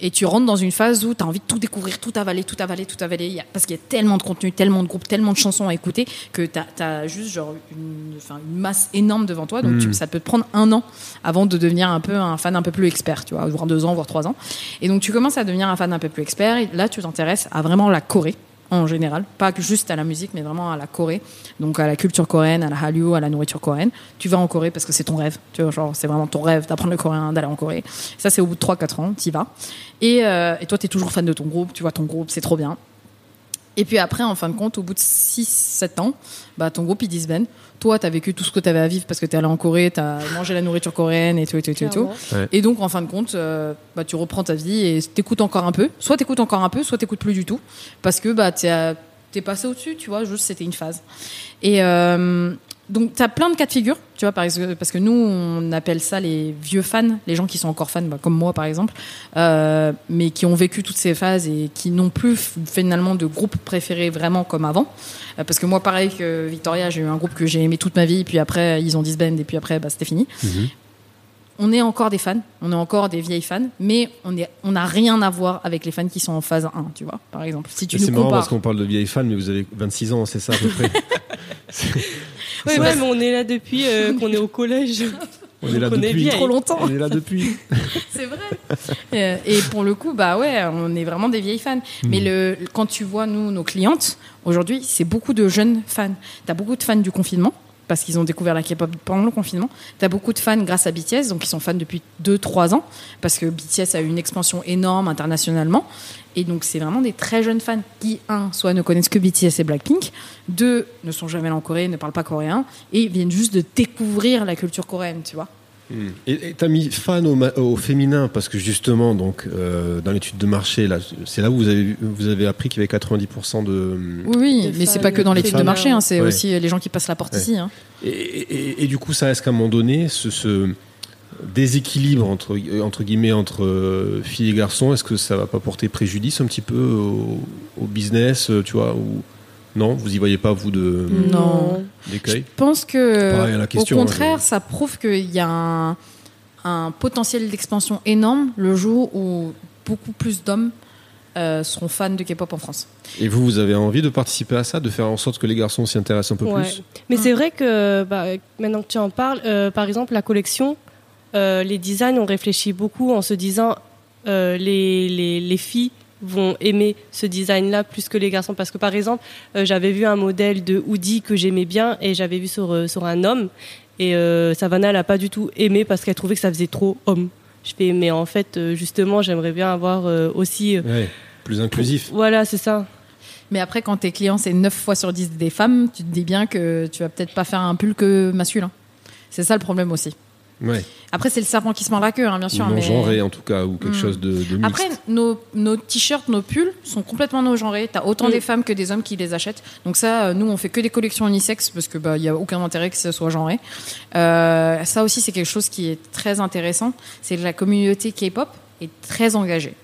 Et tu rentres dans une phase où tu as envie de tout découvrir, tout avaler, tout avaler, tout avaler. Parce qu'il y a tellement de contenu, tellement de groupes, tellement de chansons à écouter que tu as, juste genre une, une masse énorme devant toi. Donc tu- ça peut te prendre un an avant de devenir un peu un fan un peu plus expert, tu vois, voire deux ans, voire trois ans. Et donc tu commences à devenir un fan un peu plus expert. Et là, tu t'intéresses à vraiment la Corée en général, pas juste à la musique, mais vraiment à la Corée, donc à la culture coréenne, à la Hallyu, à la nourriture coréenne. Tu vas en Corée parce que c'est ton rêve, tu vois, genre c'est vraiment ton rêve d'apprendre le coréen, d'aller en Corée. Ça, c'est au bout de 3-4 ans, tu y vas. Et, euh, et toi, tu es toujours fan de ton groupe, tu vois ton groupe, c'est trop bien. Et puis après, en fin de compte, au bout de 6-7 ans, bah, ton groupe, il disbande. Toi, tu as vécu tout ce que tu avais à vivre parce que tu es allé en Corée, tu as mangé la nourriture coréenne et tout, et tout, et tout. et tout. Et donc, en fin de compte, euh, bah, tu reprends ta vie et t'écoutes encore un peu. Soit t'écoutes encore un peu, soit t'écoutes plus du tout. Parce que bah, t'es passé au-dessus, tu vois, juste c'était une phase. Et euh, donc, t'as plein de cas de figure, tu vois, parce que nous, on appelle ça les vieux fans, les gens qui sont encore fans, bah, comme moi par exemple, euh, mais qui ont vécu toutes ces phases et qui n'ont plus finalement de groupe préféré vraiment comme avant. Euh, parce que moi, pareil que Victoria, j'ai eu un groupe que j'ai aimé toute ma vie, puis après, ils ont disband, et puis après, bah, c'était fini on est encore des fans, on est encore des vieilles fans, mais on n'a rien à voir avec les fans qui sont en phase 1, tu vois, par exemple. Si tu C'est marrant parce qu'on parle de vieilles fans, mais vous avez 26 ans, c'est ça à peu près Ouais, ouais, mais on est là depuis euh, qu'on est au collège. On est là depuis. Trop longtemps. On est là depuis. C'est vrai. Euh, et pour le coup, bah ouais, on est vraiment des vieilles fans. Mais le, quand tu vois, nous, nos clientes, aujourd'hui, c'est beaucoup de jeunes fans. T'as beaucoup de fans du confinement, parce qu'ils ont découvert la K-pop pendant le confinement. T'as beaucoup de fans grâce à BTS, donc ils sont fans depuis 2-3 ans, parce que BTS a eu une expansion énorme internationalement. Et donc, c'est vraiment des très jeunes fans qui, un, soit ne connaissent que BTS et Blackpink, deux, ne sont jamais allés en Corée, ne parlent pas coréen, et viennent juste de découvrir la culture coréenne, tu vois. Et et t'as mis fan au, féminin parce que justement, donc, euh, dans l'étude de marché, là, c'est là où vous avez, vous avez appris qu'il y avait 90% de. Oui, oui, mais c'est pas que dans l'étude de marché, hein, c'est Ouais. aussi les gens qui passent la porte Ouais. ici. hein. Et, et- et du coup, ça reste qu'à un moment donné, ce, ce déséquilibre entre, entre guillemets entre euh, filles et garçons, est-ce que ça va pas porter préjudice un petit peu au, au business, euh, tu vois ou non, vous y voyez pas vous de Non. d'écueil Je pense que, Pareil à la question, au hein, contraire, je- ça prouve qu'il y a un, un potentiel d'expansion énorme le jour où beaucoup plus d'hommes euh, seront fans de K-pop en France. Et vous, vous avez envie de participer à ça, de faire en sorte que les garçons s'y intéressent un peu Ouais. plus? Mais c'est vrai que bah, maintenant que tu en parles, euh, par exemple la collection, euh, les designs ont réfléchi beaucoup en se disant euh, les, les, les filles vont aimer ce design-là plus que les garçons parce que par exemple euh, j'avais vu un modèle de hoodie que j'aimais bien et j'avais vu sur euh, sur un homme et euh, Savannah l'a pas du tout aimé parce qu'elle trouvait que ça faisait trop homme. Je fais mais en fait euh, justement j'aimerais bien avoir euh, aussi euh, Ouais, plus inclusif. voilà c'est ça. Mais après, quand tes clients, c'est 9 fois sur 10 des femmes, tu te dis bien que tu vas peut-être pas faire un pull que masculin. C'est ça le problème aussi. Ouais. Après, c'est le serpent qui se mord la queue, hein, bien sûr. non mais... genré en tout cas, ou quelque Hmm. chose de, de mixte. Après, nos, nos t-shirts, nos pulls sont complètement no genrés. T'as autant Mm. des femmes que des hommes qui les achètent. Donc ça, euh, nous, on fait que des collections unisexes parce que bah y a aucun intérêt que ce soit genré. Euh, ça aussi, c'est quelque chose qui est très intéressant. C'est que la communauté K-pop est très engagée.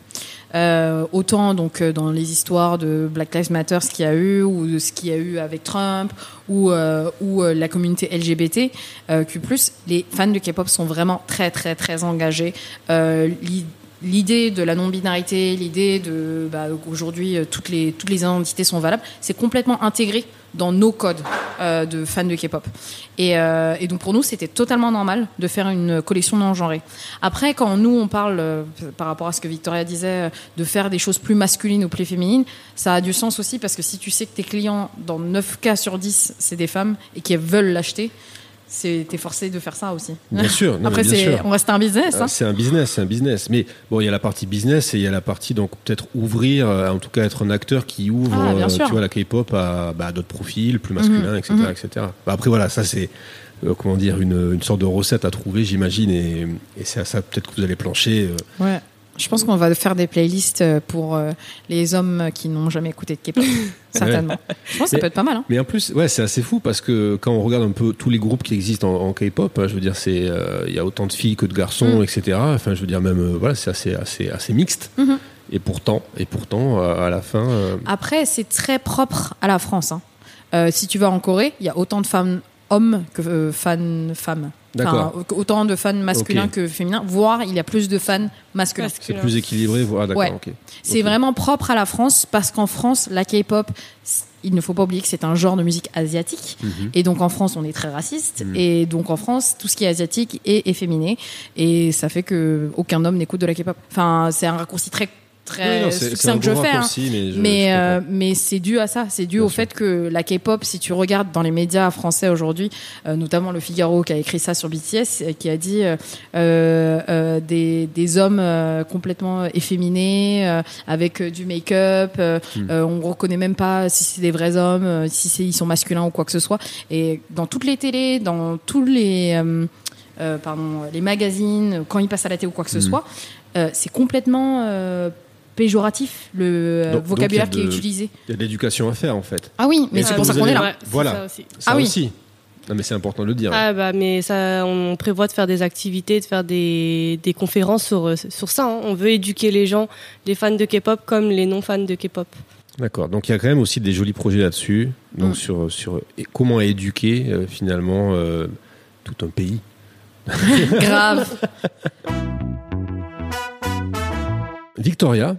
Euh, autant donc euh, dans les histoires de Black Lives Matter, ce qu'il y a eu, ou ce qu'il y a eu avec Trump, ou, euh, la communauté LGBT, euh, Q+, les fans de K-pop sont vraiment très très très engagés. L'i- L'idée de la non-binarité, l'idée de bah, aujourd'hui toutes les toutes les identités sont valables, c'est complètement intégré dans nos codes euh, de fans de K-pop. Et, euh, et donc pour nous, c'était totalement normal de faire une collection non genrée. Après, quand nous on parle euh, par rapport à ce que Victoria disait, de faire des choses plus masculines ou plus féminines, ça a du sens aussi parce que si tu sais que tes clients, dans 9 cas sur 10, c'est des femmes et qu'elles veulent l'acheter, t'es forcé de faire ça aussi. Bien sûr, non, Après, bien c'est sûr. on reste un business. Euh, Hein. C'est un business, c'est un business. Mais bon, il y a la partie business et il y a la partie donc peut-être ouvrir, euh, en tout cas être un acteur qui ouvre, Ah, euh, tu vois, la K-pop à, bah, d'autres profils plus masculins, etc., mhm. etc. Bah, après voilà, ça c'est euh, comment dire une, une sorte de recette à trouver, j'imagine, et, et c'est à ça peut-être que vous allez plancher. euh. Ouais. Je pense qu'on va faire des playlists euh, pour euh, les hommes qui n'ont jamais écouté de K-pop, certainement. Je pense que ça Mais- peut être pas mal. Hein. Mais en plus, ouais, c'est assez fou parce que quand on regarde un peu tous les groupes qui existent en, en K-pop, hein, je veux dire, c'est euh, il y a autant de filles que de garçons, Mm. etc. Enfin, je veux dire même, euh, voilà, c'est assez, assez, assez mixte. Mhm. Et pourtant, et pourtant, euh, à la fin, euh, Après, c'est très propre à la France. hein. Euh, si tu vas en Corée, il y a autant de femmes hommes que euh, fans femmes. D'accord. Enfin, autant de fans masculins que féminins, voire il y a plus de fans masculins. C'est plus équilibré. voilà, d'accord, Ouais. ok. C'est vraiment propre à la France parce qu'en France, la K-pop, il ne faut pas oublier que c'est un genre de musique asiatique. Mhm. Et donc en France, on est très raciste. Mhm. Et donc en France, tout ce qui est asiatique est efféminé. Et ça fait que aucun homme n'écoute de la K-pop. Enfin, c'est un raccourci très très Oui, succinct que je fais. hein. mais je- mais je euh, mais c'est dû à ça. C'est dû Bien au sûr. fait que la K-pop, si tu regardes dans les médias français aujourd'hui, euh, notamment le Figaro qui a écrit ça sur BTS, euh, qui a dit euh, des, des hommes complètement efféminés avec du make-up. Hmm. on reconnaît même pas si c'est des vrais hommes, si c'est ils sont masculins ou quoi que ce soit. Et dans toutes les télés, dans tous les pardon, les magazines, quand ils passent à la télé ou quoi que ce Mhm. soit, c'est complètement péjoratif le euh, Donc- vocabulaire qui est utilisé. Il y a de l'éducation à faire en fait. Ah oui, mais c'est pour ça qu'on est là. Ouais, Voilà. ça aussi. Ça Ah oui. aussi. Non, mais c'est important de le dire. Ah bah mais ça, on prévoit de faire des activités, de faire des, des conférences sur, sur ça. hein. On veut éduquer les gens, les fans de K-pop comme les non fans de K-pop. D'accord. Donc il y a quand même aussi des jolis projets là-dessus. Donc Mm. sur sur et comment éduquer euh, finalement euh, tout un pays. Grave. Victoria.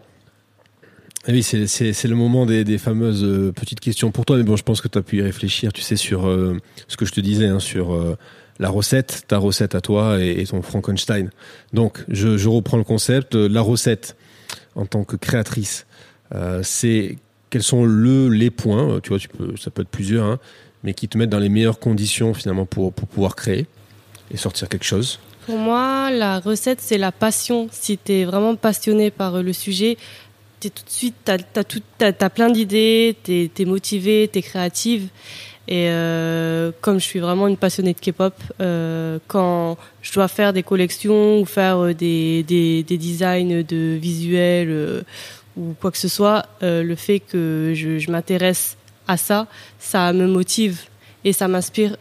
Ah oui, c'est, le moment des, fameuses euh, petites questions pour toi, mais bon, je pense que tu as pu y réfléchir, tu sais, sur euh, ce que je te disais, hein, sur euh, la recette, ta recette à toi et, ton Frankenstein. Donc, je, reprends le concept. La recette, en tant que créatrice, c'est quels sont le, les points, tu vois, tu peux, ça peut être plusieurs, hein, mais qui te mettent dans les meilleures conditions finalement pour, pour pouvoir créer et sortir quelque chose. Pour moi, la recette, c'est la passion. Si tu es vraiment passionné par le sujet, t'es tout de suite, as, t'as- t'as plein d'idées, tu es, motivé, tu es créative. Et euh, comme je suis vraiment une passionnée de K-pop, euh, quand je dois faire des collections ou faire euh, des, des, des designs de visuels ou quoi que ce soit, le fait que je, je m'intéresse à ça, ça me motive et ça m'inspire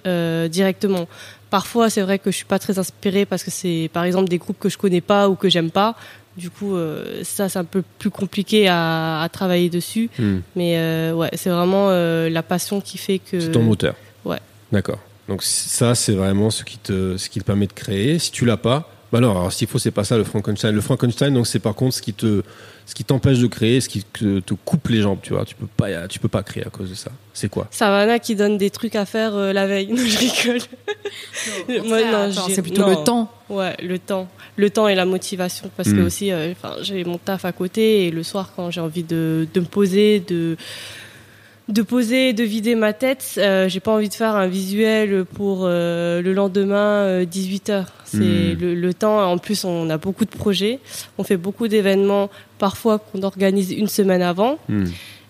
directement. Parfois, c'est vrai que je suis pas très inspirée parce que c'est, par exemple, des groupes que je connais pas ou que j'aime pas. Du coup, euh, ça, c'est un peu plus compliqué à, à travailler dessus. Hmm. Mais euh, ouais, c'est vraiment euh, la passion qui fait que. C'est ton moteur. ouais. D'accord. Donc ça, c'est vraiment ce qui te, ce qui te permet de créer. Si tu l'as pas, bah non. Alors s'il faut, c'est pas ça le Frankenstein. Le Frankenstein, donc c'est par contre ce qui te, ce qui t'empêche de créer, ce qui te, te coupe les jambes. Tu vois, tu peux pas, tu peux pas créer à cause de ça. C'est quoi? Savannah qui donne des trucs à faire euh, la veille. Non, je rigole. Moi, non, j'ai- c'est plutôt non. le temps. Ouais, le temps. Le temps et la motivation. Parce que Mm. aussi, euh, enfin, j'ai mon taf à côté et le soir, quand j'ai envie de, de me poser, de, de poser, de vider ma tête, euh, j'ai pas envie de faire un visuel pour euh, le lendemain, 18h. C'est Mm. le, le temps. En plus, on a beaucoup de projets. On fait beaucoup d'événements, parfois qu'on organise une semaine avant. Hmm.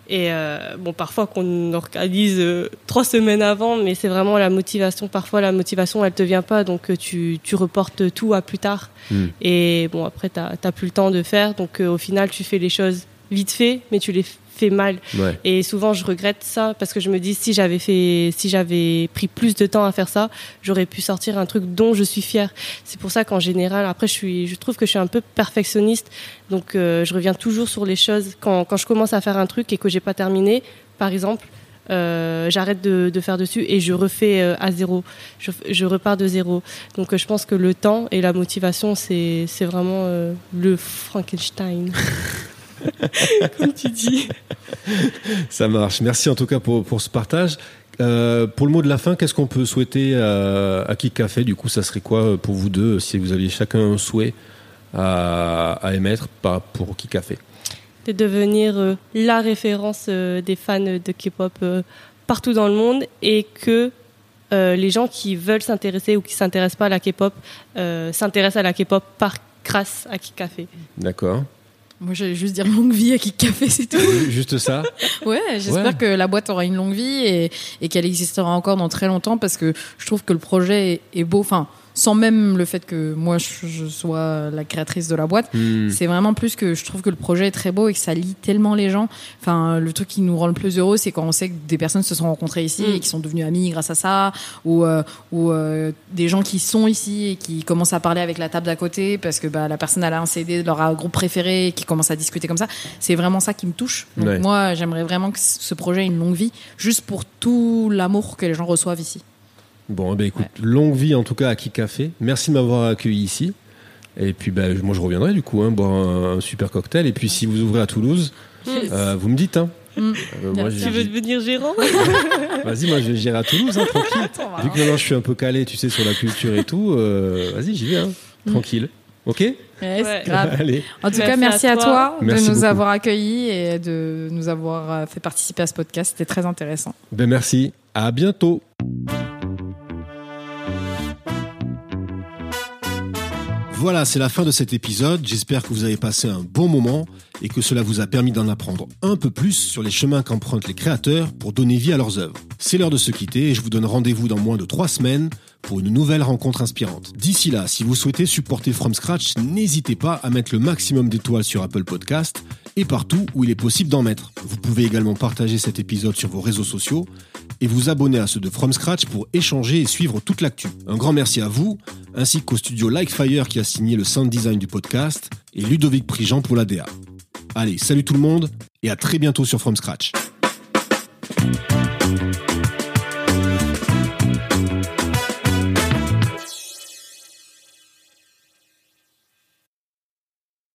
Et euh, bon, parfois qu'on organise euh, trois semaines avant, mais c'est vraiment la motivation. Parfois, la motivation, elle te vient pas, donc euh, tu, tu reportes tout à plus tard. Hmm. Et bon, après, t'as t'as plus le temps de faire, donc euh, au final, tu fais les choses vite fait, mais tu les fais mal. Ouais. Et souvent, je regrette ça parce que je me dis si j'avais fait, si j'avais pris plus de temps à faire ça, j'aurais pu sortir un truc dont je suis fière. C'est pour ça qu'en général, après, je suis, je trouve que je suis un peu perfectionniste, donc euh, je reviens toujours sur les choses quand, quand je commence à faire un truc et que j'ai pas terminé, par exemple. euh, j'arrête de, de faire dessus et je refais euh, à zéro. Je, je repars de zéro. Donc euh, je pense que le temps et la motivation, c'est c'est vraiment le Frankenstein. Comme tu dis. Ça marche. Merci en tout cas pour, pour ce partage. Euh, pour le mot de la fin, qu'est-ce qu'on peut souhaiter à, à Kik Café? Du coup, ça serait quoi pour vous deux si vous aviez chacun un souhait à, à émettre pour Kik Café? De devenir euh, la référence euh, des fans de K-pop euh, partout dans le monde et que euh, les gens qui veulent s'intéresser ou qui s'intéressent pas à la K-pop euh, s'intéressent à la K-pop par grâce à Kik Café. D'accord. Moi, j'allais juste dire longue vie à Kik Café, c'est tout. Juste ça Ouais, j'espère Ouais. que la boîte aura une longue vie et, et qu'elle existera encore dans très longtemps parce que je trouve que le projet est, est beau. Enfin, sans même le fait que moi je, je sois la créatrice de la boîte, Hmm. c'est vraiment plus que je trouve que le projet est très beau et que ça lie tellement les gens. Enfin, le truc qui nous rend le plus heureux, c'est quand on sait que des personnes se sont rencontrées ici Mm. et qui sont devenues amies grâce à ça, ou euh, ou euh, des gens qui sont ici et qui commencent à parler avec la table d'à côté parce que bah, la personne elle a un CD de leur groupe préféré et qui commence à discuter comme ça. C'est vraiment ça qui me touche. Donc Ouais. moi, j'aimerais vraiment que ce projet ait une longue vie, juste pour tout l'amour que les gens reçoivent ici. Bon, eh ben, écoute, longue vie en tout cas à Kik Café. Merci de m'avoir accueilli ici. Et puis, ben, moi, je reviendrai du coup, hein, boire un, un super cocktail. Et puis, si vous ouvrez à Toulouse, euh, vous me dites. Hein. Euh, moi, Tu j'ai- veux devenir gérant Vas-y, moi, je j'irai à Toulouse, hein, tranquille. Vu que maintenant, je suis un peu calé, tu sais, sur la culture et tout. euh, Vas-y, j'y vais, hein, tranquille. Ok? Yes, Ouais. grave. Allez. En tout Merci cas, merci à à toi. toi, de Merci nous beaucoup. avoir accueillis et de nous avoir euh, fait participer à ce podcast. C'était très intéressant. Ben, merci. À bientôt. Voilà, c'est la fin de cet épisode. J'espère que vous avez passé un bon moment et que cela vous a permis d'en apprendre un peu plus sur les chemins qu'empruntent les créateurs pour donner vie à leurs œuvres. C'est l'heure de se quitter et je vous donne rendez-vous dans moins de trois semaines pour une nouvelle rencontre inspirante. D'ici là, si vous souhaitez supporter From Scratch, n'hésitez pas à mettre le maximum d'étoiles sur Apple Podcast et partout où il est possible d'en mettre. Vous pouvez également partager cet épisode sur vos réseaux sociaux et vous abonner à ceux de From Scratch pour échanger et suivre toute l'actu. Un grand merci à vous, ainsi qu'au studio Likefire qui a signé le sound design du podcast et Ludovic Prigent pour la DA. Allez, salut tout le monde et à très bientôt sur From Scratch.